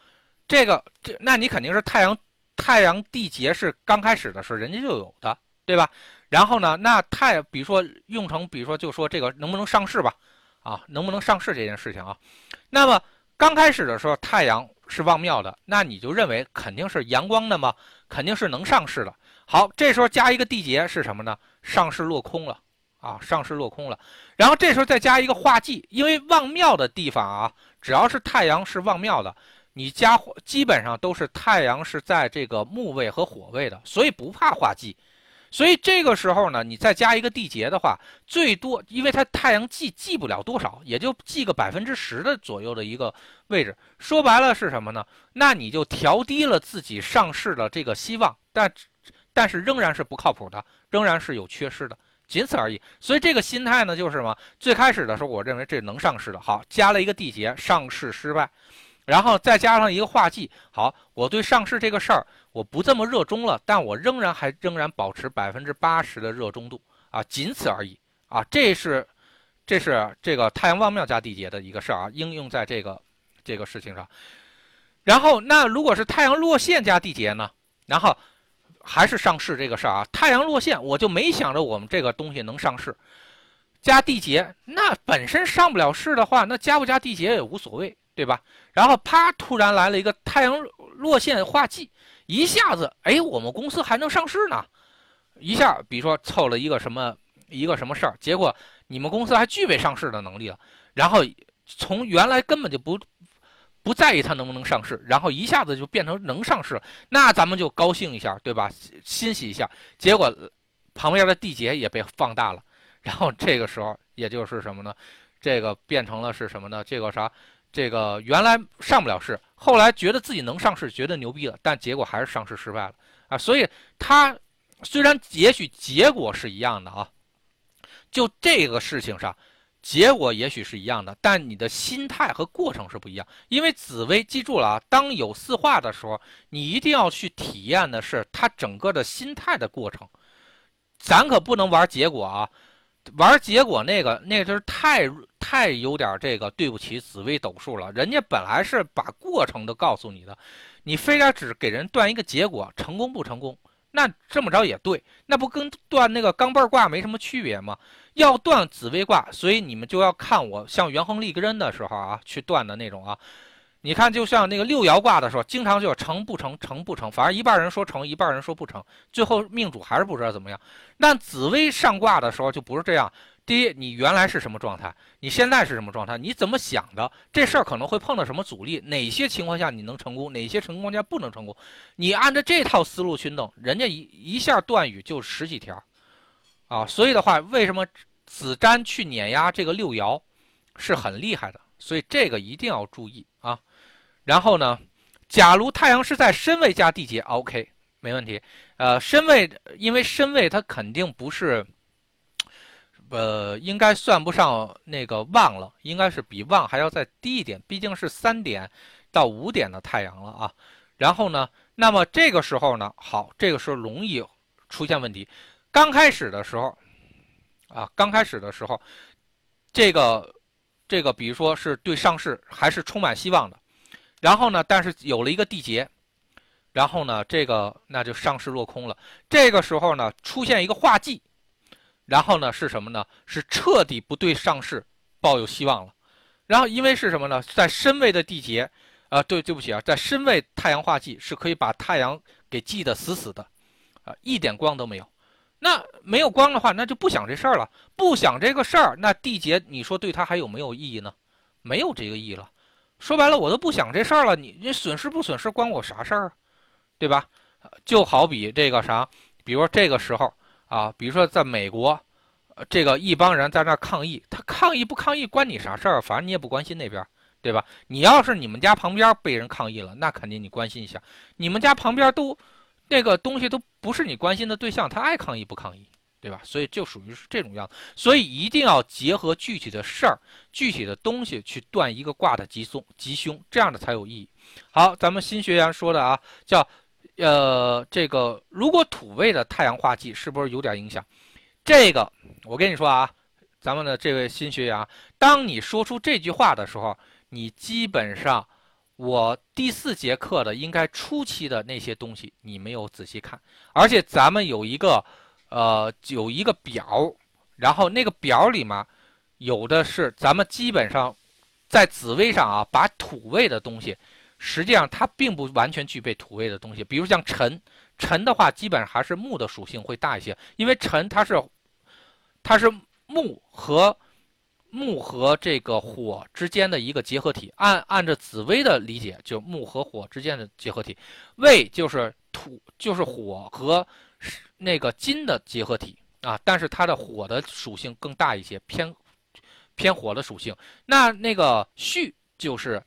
这个这那你肯定是太阳太阳地劫是刚开始的时候人家就有的，对吧？然后呢？那太，比如说用成，比如说就说这个能不能上市吧？啊，能不能上市这件事情啊？那么刚开始的时候，太阳是旺庙的，那你就认为肯定是阳光的吗？肯定是能上市的。好，这时候加一个地劫是什么呢？上市落空了啊，上市落空了。然后这时候再加一个化忌，因为旺庙的地方啊，只要是太阳是旺庙的，你加基本上都是太阳是在这个木位和火位的，所以不怕化忌。所以这个时候呢，你再加一个地劫的话，最多，因为它太阳记记不了多少，也就记个百分之十的左右的一个位置。说白了是什么呢？那你就调低了自己上市的这个希望，但但是仍然是不靠谱的，仍然是有缺失的，仅此而已。所以这个心态呢，就是什么？最开始的时候，我认为这能上市的，好，加了一个地结，上市失败。然后再加上一个画技，好，我对上市这个事儿我不这么热衷了，但我仍然还仍然保持百分之八十的热衷度啊，仅此而已啊，这是这是这个太阳旺庙加地劫的一个事儿啊，应用在这个这个事情上。然后那如果是太阳落线加地劫呢？然后还是上市这个事儿啊，太阳落线我就没想着我们这个东西能上市，加地劫那本身上不了市的话，那加不加地劫也无所谓。对吧？然后啪，突然来了一个太阳落线化忌，一下子，哎，我们公司还能上市呢？一下，比如说凑了一个什么一个什么事儿，结果你们公司还具备上市的能力了。然后从原来根本就不不在意它能不能上市，然后一下子就变成能上市，那咱们就高兴一下，对吧？欣喜一下。结果旁边的地结也被放大了，然后这个时候也就是什么呢？这个变成了是什么呢？这个啥？这个原来上不了市，后来觉得自己能上市，觉得牛逼了，但结果还是上市失败了啊！所以他虽然也许结果是一样的啊，就这个事情上，结果也许是一样的，但你的心态和过程是不一样。因为紫薇，记住了啊，当有四化的时候，你一定要去体验的是它整个的心态的过程。咱可不能玩结果啊，玩结果那个那个就是太太有点这个对不起紫薇斗数了。人家本来是把过程都告诉你的，你非得只给人断一个结果，成功不成功？那这么着也对，那不跟断那个钢镚卦没什么区别吗？要断紫微卦，所以你们就要看我像元亨利根的时候啊，去断的那种啊。你看，就像那个六爻卦的时候，经常就成不成，成不成，反正一半人说成，一半人说不成，最后命主还是不知道怎么样。那紫薇上卦的时候就不是这样。第一，你原来是什么状态？你现在是什么状态？你怎么想的？这事儿可能会碰到什么阻力？哪些情况下你能成功？哪些情况下不能成功？你按照这套思路去弄，人家一一下断语就十几条，啊，所以的话，为什么子瞻去碾压这个六爻是很厉害的？所以这个一定要注意啊。然后呢，假如太阳是在申位加地劫，OK，没问题。呃，申位，因为申位它肯定不是。呃，应该算不上那个旺了，应该是比旺还要再低一点，毕竟是三点到五点的太阳了啊。然后呢，那么这个时候呢，好，这个时候容易出现问题。刚开始的时候，啊，刚开始的时候，这个这个，比如说是对上市还是充满希望的。然后呢，但是有了一个缔结，然后呢，这个那就上市落空了。这个时候呢，出现一个化忌。然后呢是什么呢？是彻底不对上市抱有希望了。然后因为是什么呢？在申位的地劫，啊，对，对不起啊，在申位太阳化忌是可以把太阳给忌得死死的，啊，一点光都没有。那没有光的话，那就不想这事儿了。不想这个事儿，那缔结你说对他还有没有意义呢？没有这个意义了。说白了，我都不想这事儿了。你你损失不损失关我啥事儿啊？对吧？就好比这个啥，比如说这个时候。啊，比如说在美国，这个一帮人在那抗议，他抗议不抗议关你啥事儿？反正你也不关心那边，对吧？你要是你们家旁边被人抗议了，那肯定你关心一下。你们家旁边都那个东西都不是你关心的对象，他爱抗议不抗议，对吧？所以就属于是这种样子。所以一定要结合具体的事儿、具体的东西去断一个卦的吉凶，吉凶这样的才有意义。好，咱们新学员说的啊，叫。呃，这个如果土位的太阳化忌是不是有点影响？这个我跟你说啊，咱们的这位新学员啊，当你说出这句话的时候，你基本上我第四节课的应该初期的那些东西你没有仔细看，而且咱们有一个呃有一个表，然后那个表里面有的是咱们基本上在紫微上啊把土位的东西。实际上它并不完全具备土位的东西，比如像辰，辰的话基本上还是木的属性会大一些，因为辰它是，它是木和木和这个火之间的一个结合体。按按照紫薇的理解，就木和火之间的结合体。未就是土，就是火和那个金的结合体啊，但是它的火的属性更大一些，偏偏火的属性。那那个戌就是。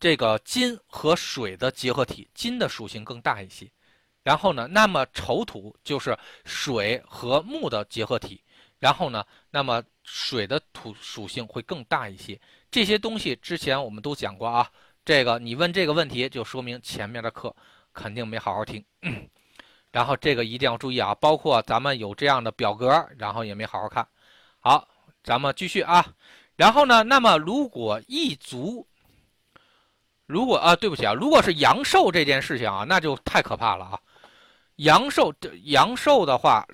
这个金和水的结合体，金的属性更大一些。然后呢，那么丑土就是水和木的结合体。然后呢，那么水的土属性会更大一些。这些东西之前我们都讲过啊。这个你问这个问题，就说明前面的课肯定没好好听。然后这个一定要注意啊，包括咱们有这样的表格，然后也没好好看。好，咱们继续啊。然后呢，那么如果一族。如果啊，对不起啊，如果是阳寿这件事情啊，那就太可怕了啊！阳寿阳寿的话，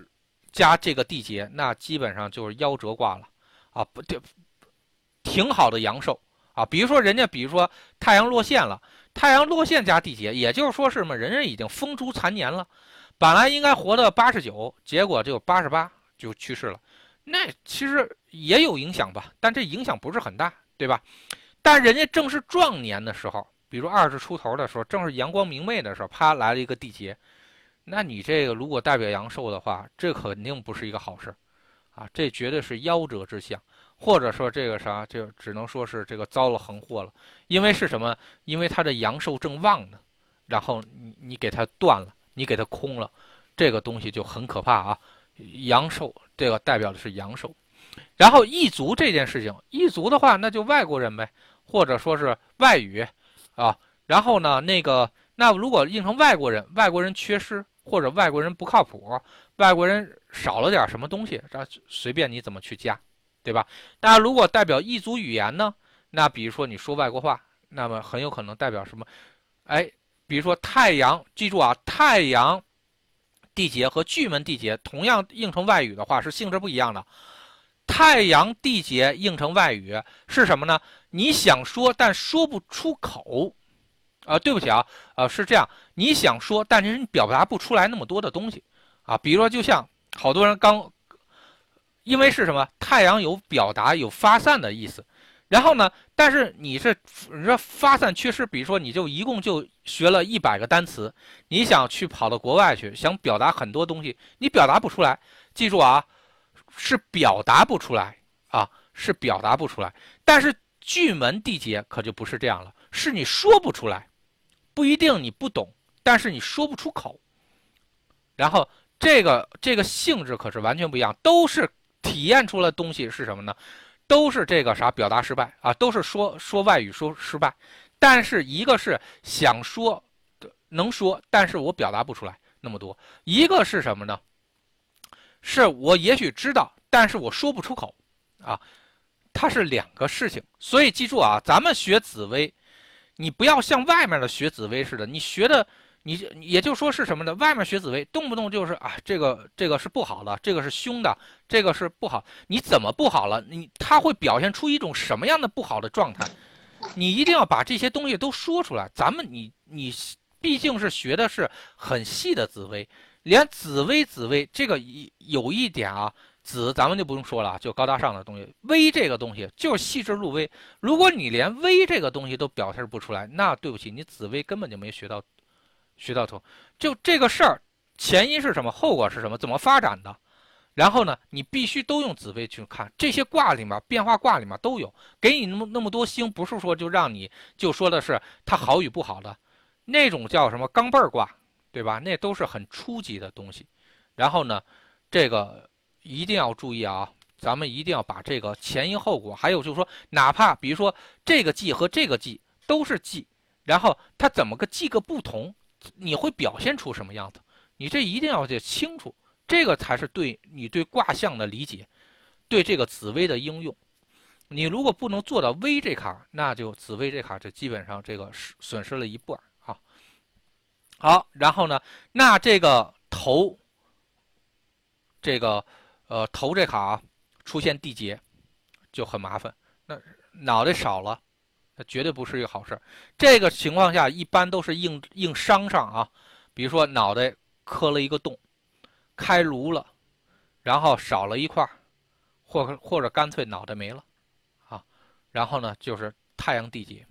加这个地劫，那基本上就是夭折卦了啊！不，对挺好的阳寿啊。比如说人家，比如说太阳落陷了，太阳落陷加地劫，也就是说是什么？人家已经风烛残年了，本来应该活到八十九，结果就八十八就去世了。那其实也有影响吧，但这影响不是很大，对吧？但人家正是壮年的时候，比如二十出头的时候，正是阳光明媚的时候，啪来了一个地劫，那你这个如果代表阳寿的话，这肯定不是一个好事啊！这绝对是夭折之象，或者说这个啥，就只能说是这个遭了横祸了。因为是什么？因为他的阳寿正旺呢，然后你你给他断了，你给他空了，这个东西就很可怕啊！阳寿这个代表的是阳寿。然后异族这件事情，异族的话那就外国人呗，或者说是外语啊。然后呢，那个那如果印成外国人，外国人缺失或者外国人不靠谱，外国人少了点什么东西，这随便你怎么去加，对吧？那如果代表异族语言呢？那比如说你说外国话，那么很有可能代表什么？哎，比如说太阳，记住啊，太阳地劫和巨门地劫同样应成外语的话，是性质不一样的。太阳地劫应成外语是什么呢？你想说但说不出口，啊，对不起啊，呃，是这样，你想说，但是你表达不出来那么多的东西，啊，比如说就像好多人刚，因为是什么？太阳有表达有发散的意思。然后呢？但是你是你说发散缺失，比如说你就一共就学了一百个单词，你想去跑到国外去，想表达很多东西，你表达不出来。记住啊，是表达不出来啊，是表达不出来。但是巨门地劫可就不是这样了，是你说不出来，不一定你不懂，但是你说不出口。然后这个这个性质可是完全不一样，都是体验出来东西是什么呢？都是这个啥表达失败啊，都是说说外语说失败，但是一个是想说能说，但是我表达不出来那么多；一个是什么呢？是我也许知道，但是我说不出口啊，它是两个事情。所以记住啊，咱们学紫薇，你不要像外面的学紫薇似的，你学的。你也就说是什么呢？外面学紫薇，动不动就是啊，这个这个是不好的，这个是凶的，这个是不好。你怎么不好了？你他会表现出一种什么样的不好的状态？你一定要把这些东西都说出来。咱们你你毕竟是学的是很细的紫薇，连紫薇紫薇这个一有一点啊，紫咱们就不用说了，就高大上的东西。微这个东西就是细致入微。如果你连微这个东西都表现不出来，那对不起，你紫薇根本就没学到。学到头，就这个事儿，前因是什么，后果是什么，怎么发展的？然后呢，你必须都用紫薇去看这些卦里面，变化卦里面都有，给你那么那么多星，不是说就让你就说的是它好与不好的，那种叫什么钢镚儿卦，对吧？那都是很初级的东西。然后呢，这个一定要注意啊，咱们一定要把这个前因后果，还有就是说，哪怕比如说这个季和这个季都是季，然后它怎么个季个不同？你会表现出什么样子？你这一定要得清楚，这个才是对你对卦象的理解，对这个紫薇的应用。你如果不能做到微这卡，那就紫薇这卡就基本上这个损损失了一半啊。好，然后呢，那这个头，这个呃头这卡出现地劫就很麻烦，那脑袋少了。那绝对不是一个好事。这个情况下，一般都是硬硬伤上啊，比如说脑袋磕了一个洞，开颅了，然后少了一块，或或者干脆脑袋没了，啊，然后呢就是太阳地劫，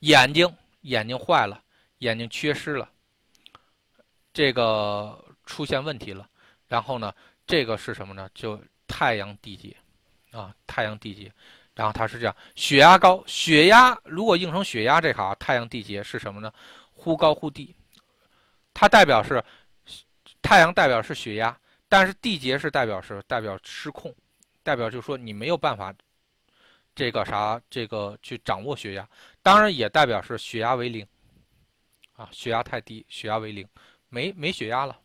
眼睛眼睛坏了，眼睛缺失了，这个出现问题了，然后呢这个是什么呢？就太阳地劫，啊，太阳地劫。然后它是这样，血压高，血压如果应成血压这卡，太阳地劫是什么呢？忽高忽低，它代表是太阳代表是血压，但是地劫是代表是代表失控，代表就是说你没有办法这个啥这个去掌握血压，当然也代表是血压为零啊，血压太低，血压为零，没没血压了，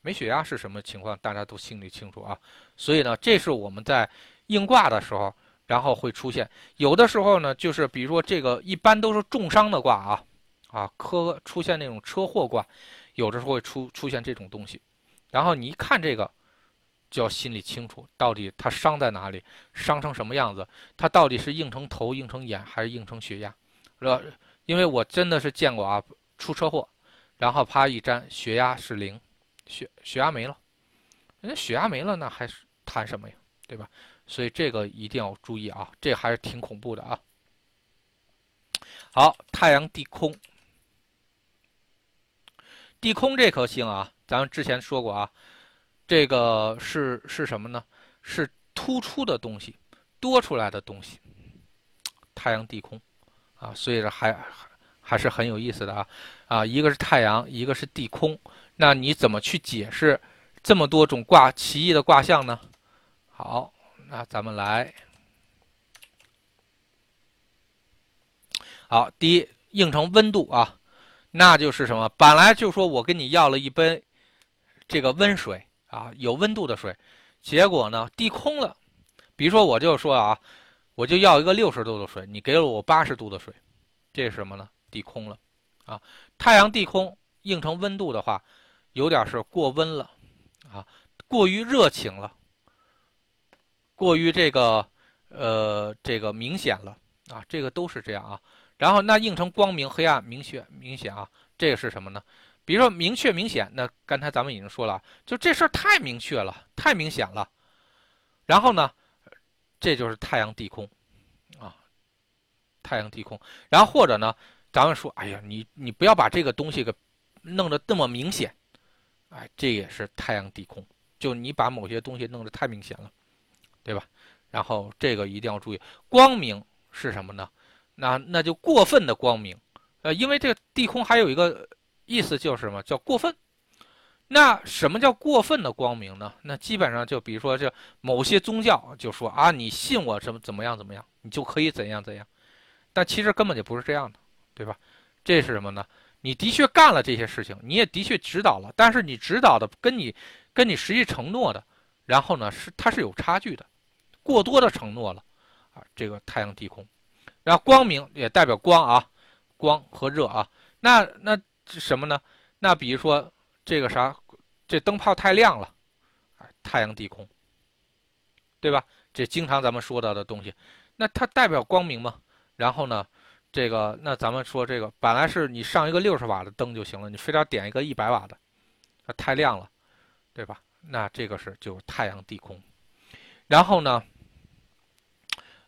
没血压是什么情况？大家都心里清楚啊，所以呢，这是我们在应卦的时候。然后会出现，有的时候呢，就是比如说这个一般都是重伤的卦啊，啊，科出现那种车祸卦，有的时候会出出现这种东西，然后你一看这个，就要心里清楚，到底他伤在哪里，伤成什么样子，他到底是硬成头、硬成眼，还是硬成血压，是吧？因为我真的是见过啊，出车祸，然后啪一粘，血压是零，血血压没了，人家血压没了，那还是谈什么呀，对吧？所以这个一定要注意啊，这还是挺恐怖的啊。好，太阳地空，地空这颗星啊，咱们之前说过啊，这个是是什么呢？是突出的东西，多出来的东西。太阳地空啊，所以还还是很有意思的啊啊，一个是太阳，一个是地空，那你怎么去解释这么多种卦奇异的卦象呢？好。那咱们来，好，第一应成温度啊，那就是什么？本来就说我跟你要了一杯这个温水啊，有温度的水，结果呢地空了。比如说我就说啊，我就要一个六十度的水，你给了我八十度的水，这是什么呢？地空了啊！太阳地空应成温度的话，有点是过温了啊，过于热情了。过于这个，呃，这个明显了啊，这个都是这样啊。然后那映成光明、黑暗、明确、明显啊，这个是什么呢？比如说明确、明显，那刚才咱们已经说了，就这事儿太明确了，太明显了。然后呢，这就是太阳地空啊，太阳地空。然后或者呢，咱们说，哎呀，你你不要把这个东西给弄得这么明显，哎，这也是太阳地空，就你把某些东西弄得太明显了。对吧？然后这个一定要注意，光明是什么呢？那那就过分的光明，呃，因为这个地空还有一个意思就是什么叫过分？那什么叫过分的光明呢？那基本上就比如说这某些宗教就说啊，你信我什么怎么样怎么样，你就可以怎样怎样，但其实根本就不是这样的，对吧？这是什么呢？你的确干了这些事情，你也的确指导了，但是你指导的跟你跟你实际承诺的，然后呢是它是有差距的。过多的承诺了，啊，这个太阳地空，然后光明也代表光啊，光和热啊，那那什么呢？那比如说这个啥，这灯泡太亮了，啊，太阳地空，对吧？这经常咱们说到的东西，那它代表光明吗？然后呢，这个那咱们说这个本来是你上一个六十瓦的灯就行了，你非得点一个一百瓦的，它太亮了，对吧？那这个是就太阳地空，然后呢？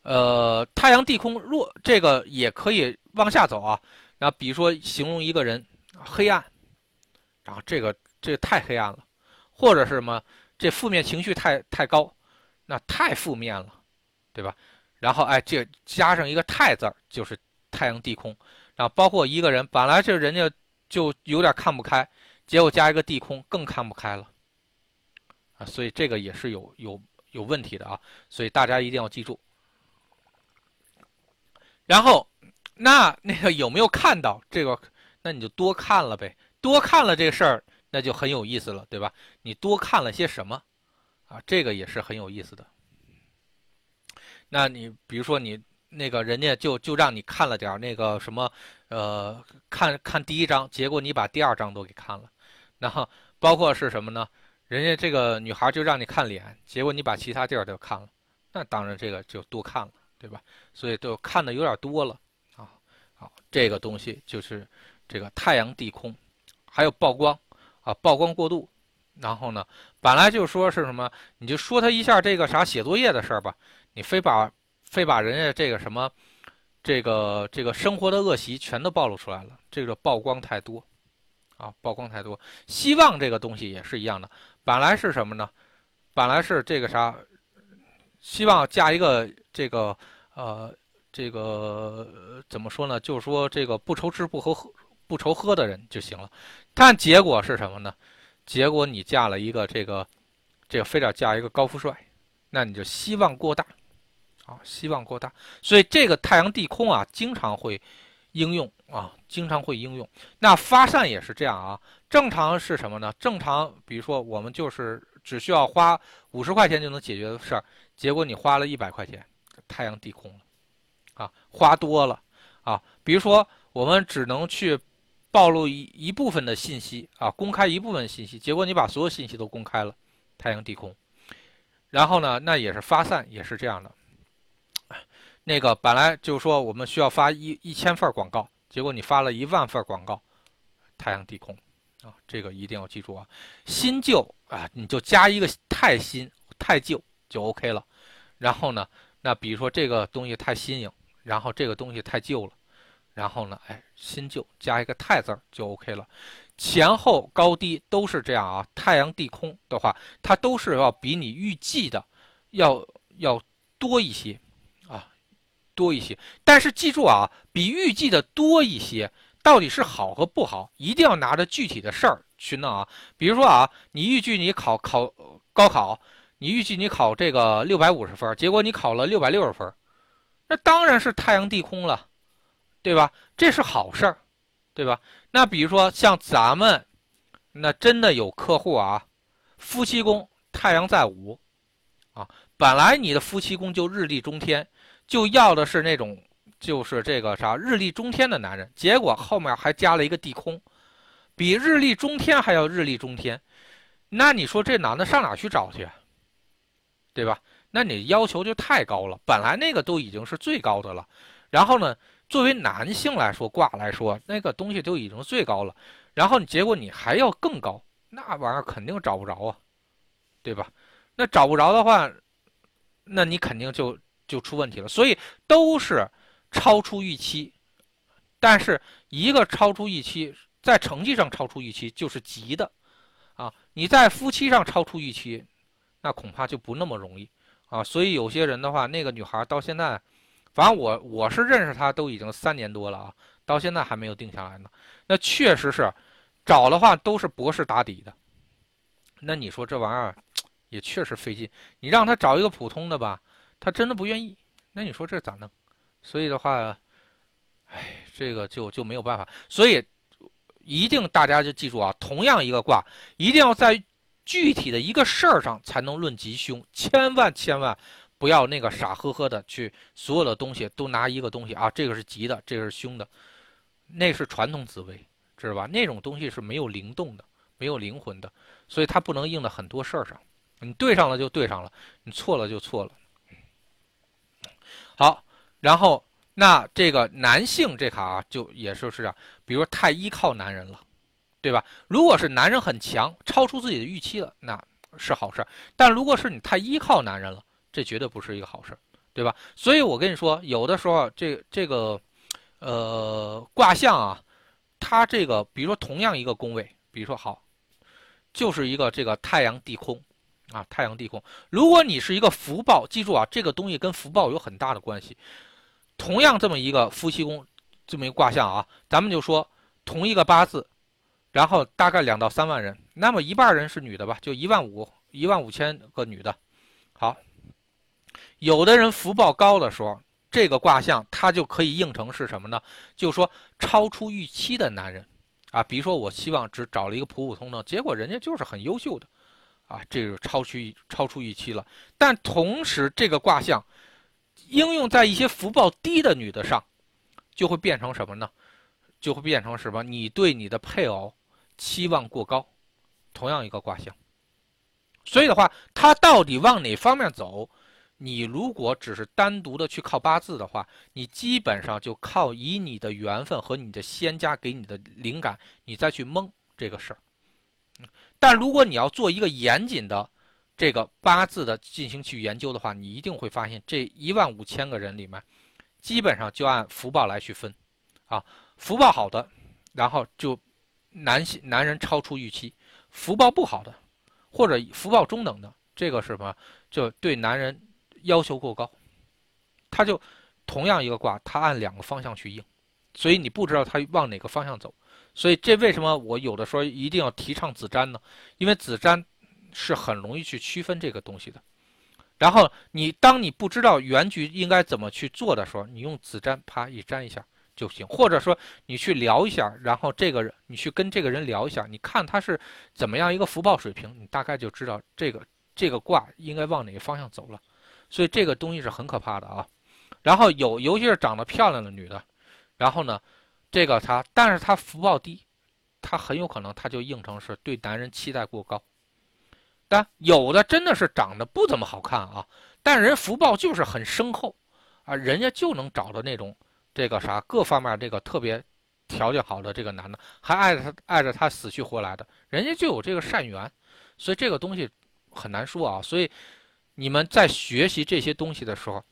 呃，太阳地空若，这个也可以往下走啊。然后比如说形容一个人黑暗，然后这个这个太黑暗了，或者是什么这负面情绪太太高，那太负面了，对吧？然后哎，这加上一个太字儿，就是太阳地空。然后包括一个人本来这人家就有点看不开，结果加一个地空，更看不开了啊。所以这个也是有有有问题的啊。所以大家一定要记住。然后，那那个有没有看到这个？那你就多看了呗，多看了这事儿，那就很有意思了，对吧？你多看了些什么？啊，这个也是很有意思的。那你比如说你那个人家就就让你看了点那个什么，呃，看看第一章，结果你把第二章都给看了，然后包括是什么呢？人家这个女孩就让你看脸，结果你把其他地儿都看了，那当然这个就多看了。对吧？所以都看的有点多了啊。好，这个东西就是这个太阳地空，还有曝光啊，曝光过度。然后呢，本来就说是什么，你就说他一下这个啥写作业的事儿吧，你非把非把人家这个什么这个这个生活的恶习全都暴露出来了，这个曝光太多啊，曝光太多。希望这个东西也是一样的，本来是什么呢？本来是这个啥？希望嫁一个这个呃这个怎么说呢？就是说这个不愁吃不喝喝不愁喝的人就行了。但结果是什么呢？结果你嫁了一个这个这个非得嫁一个高富帅，那你就希望过大啊，希望过大。所以这个太阳地空啊，经常会应用啊，经常会应用。那发散也是这样啊。正常是什么呢？正常比如说我们就是只需要花五十块钱就能解决的事儿。结果你花了一百块钱，太阳地空了，啊，花多了，啊，比如说我们只能去暴露一一部分的信息啊，公开一部分信息，结果你把所有信息都公开了，太阳地空。然后呢，那也是发散，也是这样的。那个本来就说我们需要发一一千份广告，结果你发了一万份广告，太阳地空，啊，这个一定要记住啊。新旧啊，你就加一个太新太旧。就 OK 了，然后呢，那比如说这个东西太新颖，然后这个东西太旧了，然后呢，哎，新旧加一个太字儿就 OK 了，前后高低都是这样啊。太阳地空的话，它都是要比你预计的要要多一些啊，多一些。但是记住啊，比预计的多一些，到底是好和不好，一定要拿着具体的事儿去弄啊。比如说啊，你预计你考考高考。你预计你考这个六百五十分，结果你考了六百六十分，那当然是太阳地空了，对吧？这是好事儿，对吧？那比如说像咱们，那真的有客户啊，夫妻宫太阳在午，啊，本来你的夫妻宫就日历中天，就要的是那种就是这个啥日历中天的男人，结果后面还加了一个地空，比日历中天还要日历中天，那你说这男的上哪去找去？对吧？那你要求就太高了，本来那个都已经是最高的了，然后呢，作为男性来说卦来说，那个东西都已经最高了，然后你结果你还要更高，那玩意儿肯定找不着啊，对吧？那找不着的话，那你肯定就就出问题了。所以都是超出预期，但是一个超出预期，在成绩上超出预期就是急的，啊，你在夫妻上超出预期，那恐怕就不那么容易。啊，所以有些人的话，那个女孩到现在，反正我我是认识她都已经三年多了啊，到现在还没有定下来呢。那确实是，找的话都是博士打底的。那你说这玩意儿也确实费劲，你让他找一个普通的吧，他真的不愿意。那你说这咋弄？所以的话，哎，这个就就没有办法。所以一定大家就记住啊，同样一个卦，一定要在。具体的一个事儿上才能论吉凶，千万千万不要那个傻呵呵的去所有的东西都拿一个东西啊，这个是吉的，这个是凶的，那是传统紫微，知道吧？那种东西是没有灵动的，没有灵魂的，所以它不能应在很多事儿上。你对上了就对上了，你错了就错了。好，然后那这个男性这卡啊，就也是是这样，比如太依靠男人了。对吧？如果是男人很强，超出自己的预期了，那是好事但如果是你太依靠男人了，这绝对不是一个好事对吧？所以我跟你说，有的时候这这个，呃，卦象啊，它这个，比如说同样一个宫位，比如说好，就是一个这个太阳地空，啊，太阳地空。如果你是一个福报，记住啊，这个东西跟福报有很大的关系。同样这么一个夫妻宫，这么一个卦象啊，咱们就说同一个八字。然后大概两到三万人，那么一半人是女的吧，就一万五一万五千个女的。好，有的人福报高的时候，这个卦象它就可以应成是什么呢？就说超出预期的男人啊，比如说我希望只找了一个普普通通，结果人家就是很优秀的啊，这个超出超出预期了。但同时这个卦象应用在一些福报低的女的上，就会变成什么呢？就会变成什么？你对你的配偶。期望过高，同样一个卦象，所以的话，它到底往哪方面走？你如果只是单独的去靠八字的话，你基本上就靠以你的缘分和你的仙家给你的灵感，你再去蒙这个事儿。但如果你要做一个严谨的这个八字的进行去研究的话，你一定会发现这一万五千个人里面，基本上就按福报来去分，啊，福报好的，然后就。男性男人超出预期，福报不好的，或者福报中等的，这个是什么？就对男人要求过高，他就同样一个卦，他按两个方向去应，所以你不知道他往哪个方向走。所以这为什么我有的时候一定要提倡子瞻呢？因为子瞻是很容易去区分这个东西的。然后你当你不知道原局应该怎么去做的时候，你用子瞻啪一粘一下。就行，或者说你去聊一下，然后这个人你去跟这个人聊一下，你看他是怎么样一个福报水平，你大概就知道这个这个卦应该往哪个方向走了。所以这个东西是很可怕的啊。然后有尤其是长得漂亮的女的，然后呢，这个她，但是她福报低，她很有可能她就应成是对男人期待过高。但有的真的是长得不怎么好看啊，但人福报就是很深厚啊，人家就能找到那种。这个啥各方面这个特别条件好的这个男的，还爱着他爱着他死去活来的，人家就有这个善缘，所以这个东西很难说啊。所以你们在学习这些东西的时候，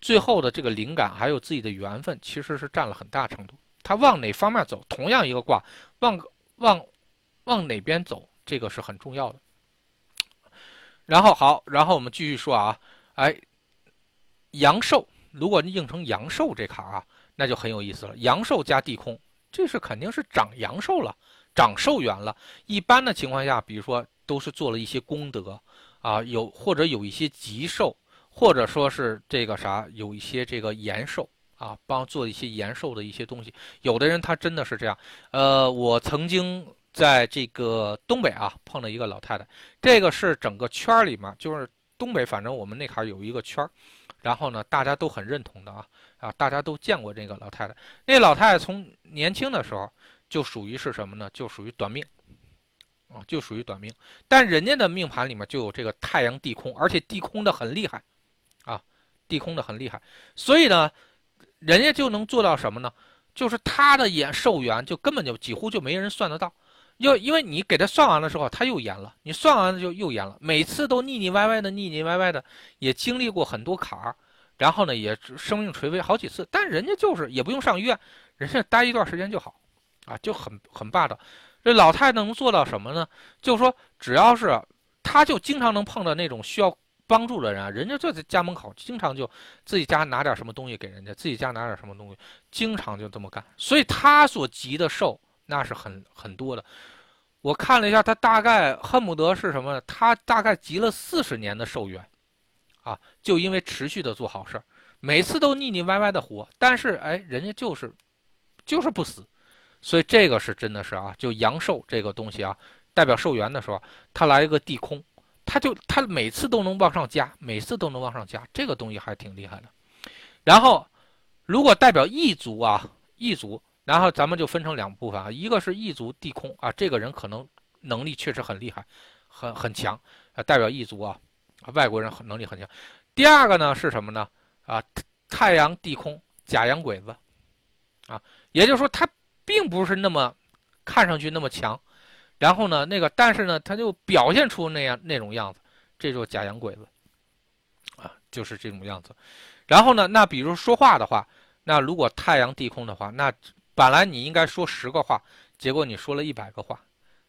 最后的这个灵感还有自己的缘分，其实是占了很大程度。他往哪方面走，同样一个卦，往往往哪边走，这个是很重要的。然后好，然后我们继续说啊，哎，阳寿，如果你应成阳寿这卡啊。那就很有意思了，阳寿加地空，这是肯定是长阳寿了，长寿元了。一般的情况下，比如说都是做了一些功德，啊，有或者有一些吉寿，或者说是这个啥，有一些这个延寿啊，帮做一些延寿的一些东西。有的人他真的是这样。呃，我曾经在这个东北啊碰到一个老太太，这个是整个圈里面，就是东北，反正我们那坎有一个圈然后呢，大家都很认同的啊啊，大家都见过这个老太太。那老太太从年轻的时候就属于是什么呢？就属于短命。啊，就属于短命，但人家的命盘里面就有这个太阳地空，而且地空的很厉害，啊，地空的很厉害，所以呢，人家就能做到什么呢？就是他的延寿元就根本就几乎就没人算得到，又因为你给他算完了之后他又延了，你算完了就又延了，每次都腻腻歪歪的，腻腻歪歪的，也经历过很多坎儿，然后呢也生命垂危好几次，但人家就是也不用上医院，人家待一段时间就好，啊，就很很霸道。这老太太能做到什么呢？就是说，只要是，她就经常能碰到那种需要帮助的人，人家就在家门口，经常就自己家拿点什么东西给人家，自己家拿点什么东西，经常就这么干。所以她所积的寿那是很很多的。我看了一下，她大概恨不得是什么？她大概积了四十年的寿元，啊，就因为持续的做好事儿，每次都腻腻歪歪的活，但是哎，人家就是，就是不死。所以这个是真的是啊，就阳寿这个东西啊，代表寿元的时候，他来一个地空，他就他每次都能往上加，每次都能往上加，这个东西还挺厉害的。然后，如果代表异族啊，异族，然后咱们就分成两部分啊，一个是异族地空啊，这个人可能能力确实很厉害，很很强，代表异族啊，外国人很能力很强。第二个呢是什么呢？啊，太阳地空假洋鬼子，啊，也就是说他。并不是那么看上去那么强，然后呢，那个但是呢，他就表现出那样那种样子，这就是假洋鬼子啊，就是这种样子。然后呢，那比如说话的话，那如果太阳地空的话，那本来你应该说十个话，结果你说了一百个话，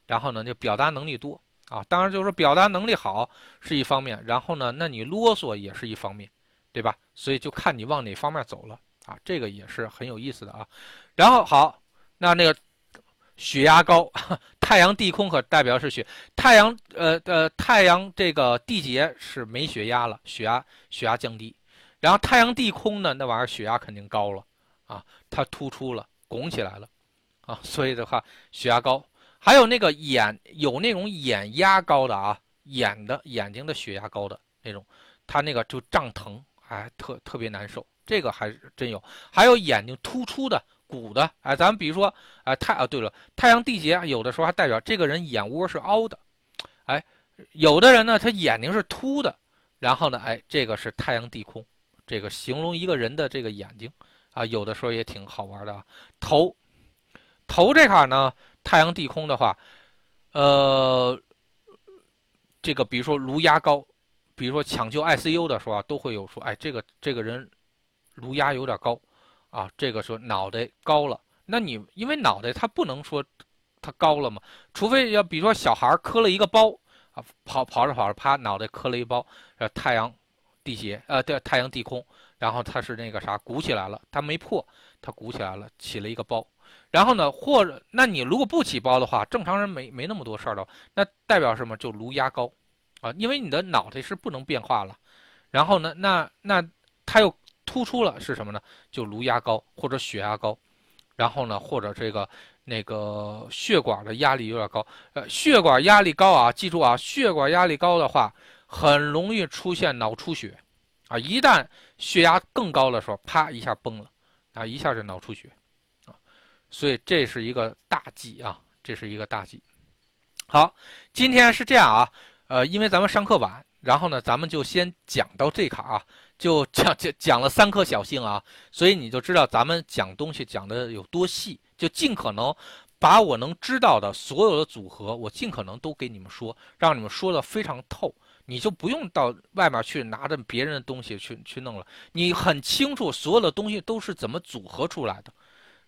然后呢，就表达能力多啊。当然就是说表达能力好是一方面，然后呢，那你啰嗦也是一方面，对吧？所以就看你往哪方面走了啊，这个也是很有意思的啊。然后好。那那个血压高，[laughs] 太阳地空可代表是血，太阳呃呃太阳这个地劫是没血压了，血压血压降低，然后太阳地空呢，那玩意儿血压肯定高了啊，它突出了，拱起来了啊，所以的话血压高，还有那个眼有那种眼压高的啊，眼的眼睛的血压高的那种，他那个就胀疼，哎，特特别难受，这个还真有，还有眼睛突出的。鼓的，哎，咱们比如说，哎，太啊，对了，太阳地劫有的时候还代表这个人眼窝是凹的，哎，有的人呢，他眼睛是凸的，然后呢，哎，这个是太阳地空，这个形容一个人的这个眼睛，啊，有的时候也挺好玩的啊。头，头这块呢，太阳地空的话，呃，这个比如说颅压高，比如说抢救 ICU 的时候啊，都会有说，哎，这个这个人颅压有点高。啊，这个说脑袋高了，那你因为脑袋它不能说它高了嘛，除非要比如说小孩磕了一个包啊，跑跑着跑着啪脑袋磕了一包，呃太阳地劫呃对太阳地空，然后它是那个啥鼓起来了，它没破，它鼓起来了起了一个包，然后呢或者那你如果不起包的话，正常人没没那么多事儿的，那代表什么就颅压高啊，因为你的脑袋是不能变化了，然后呢那那它又。突出了是什么呢？就颅压高或者血压高，然后呢，或者这个那个血管的压力有点高。呃，血管压力高啊，记住啊，血管压力高的话，很容易出现脑出血，啊，一旦血压更高的时候，啪一下崩了，啊，一下就脑出血，所以这是一个大忌啊，这是一个大忌。好，今天是这样啊，呃，因为咱们上课晚，然后呢，咱们就先讲到这卡啊。就讲 [laughs] 讲讲了三颗小星啊，所以你就知道咱们讲东西讲的有多细，就尽可能把我能知道的所有的组合，我尽可能都给你们说，让你们说的非常透，你就不用到外面去拿着别人的东西去去弄了，你很清楚所有的东西都是怎么组合出来的。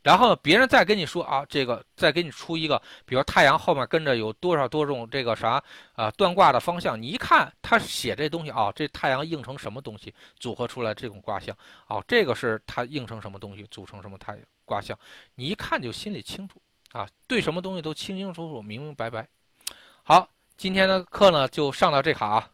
然后别人再跟你说啊，这个再给你出一个，比如太阳后面跟着有多少多种这个啥啊断卦的方向，你一看他写这东西啊，这太阳映成什么东西组合出来这种卦象啊，这个是它映成什么东西组成什么太卦象，你一看就心里清楚啊，对什么东西都清清楚楚明明白白。好，今天的课呢就上到这卡啊。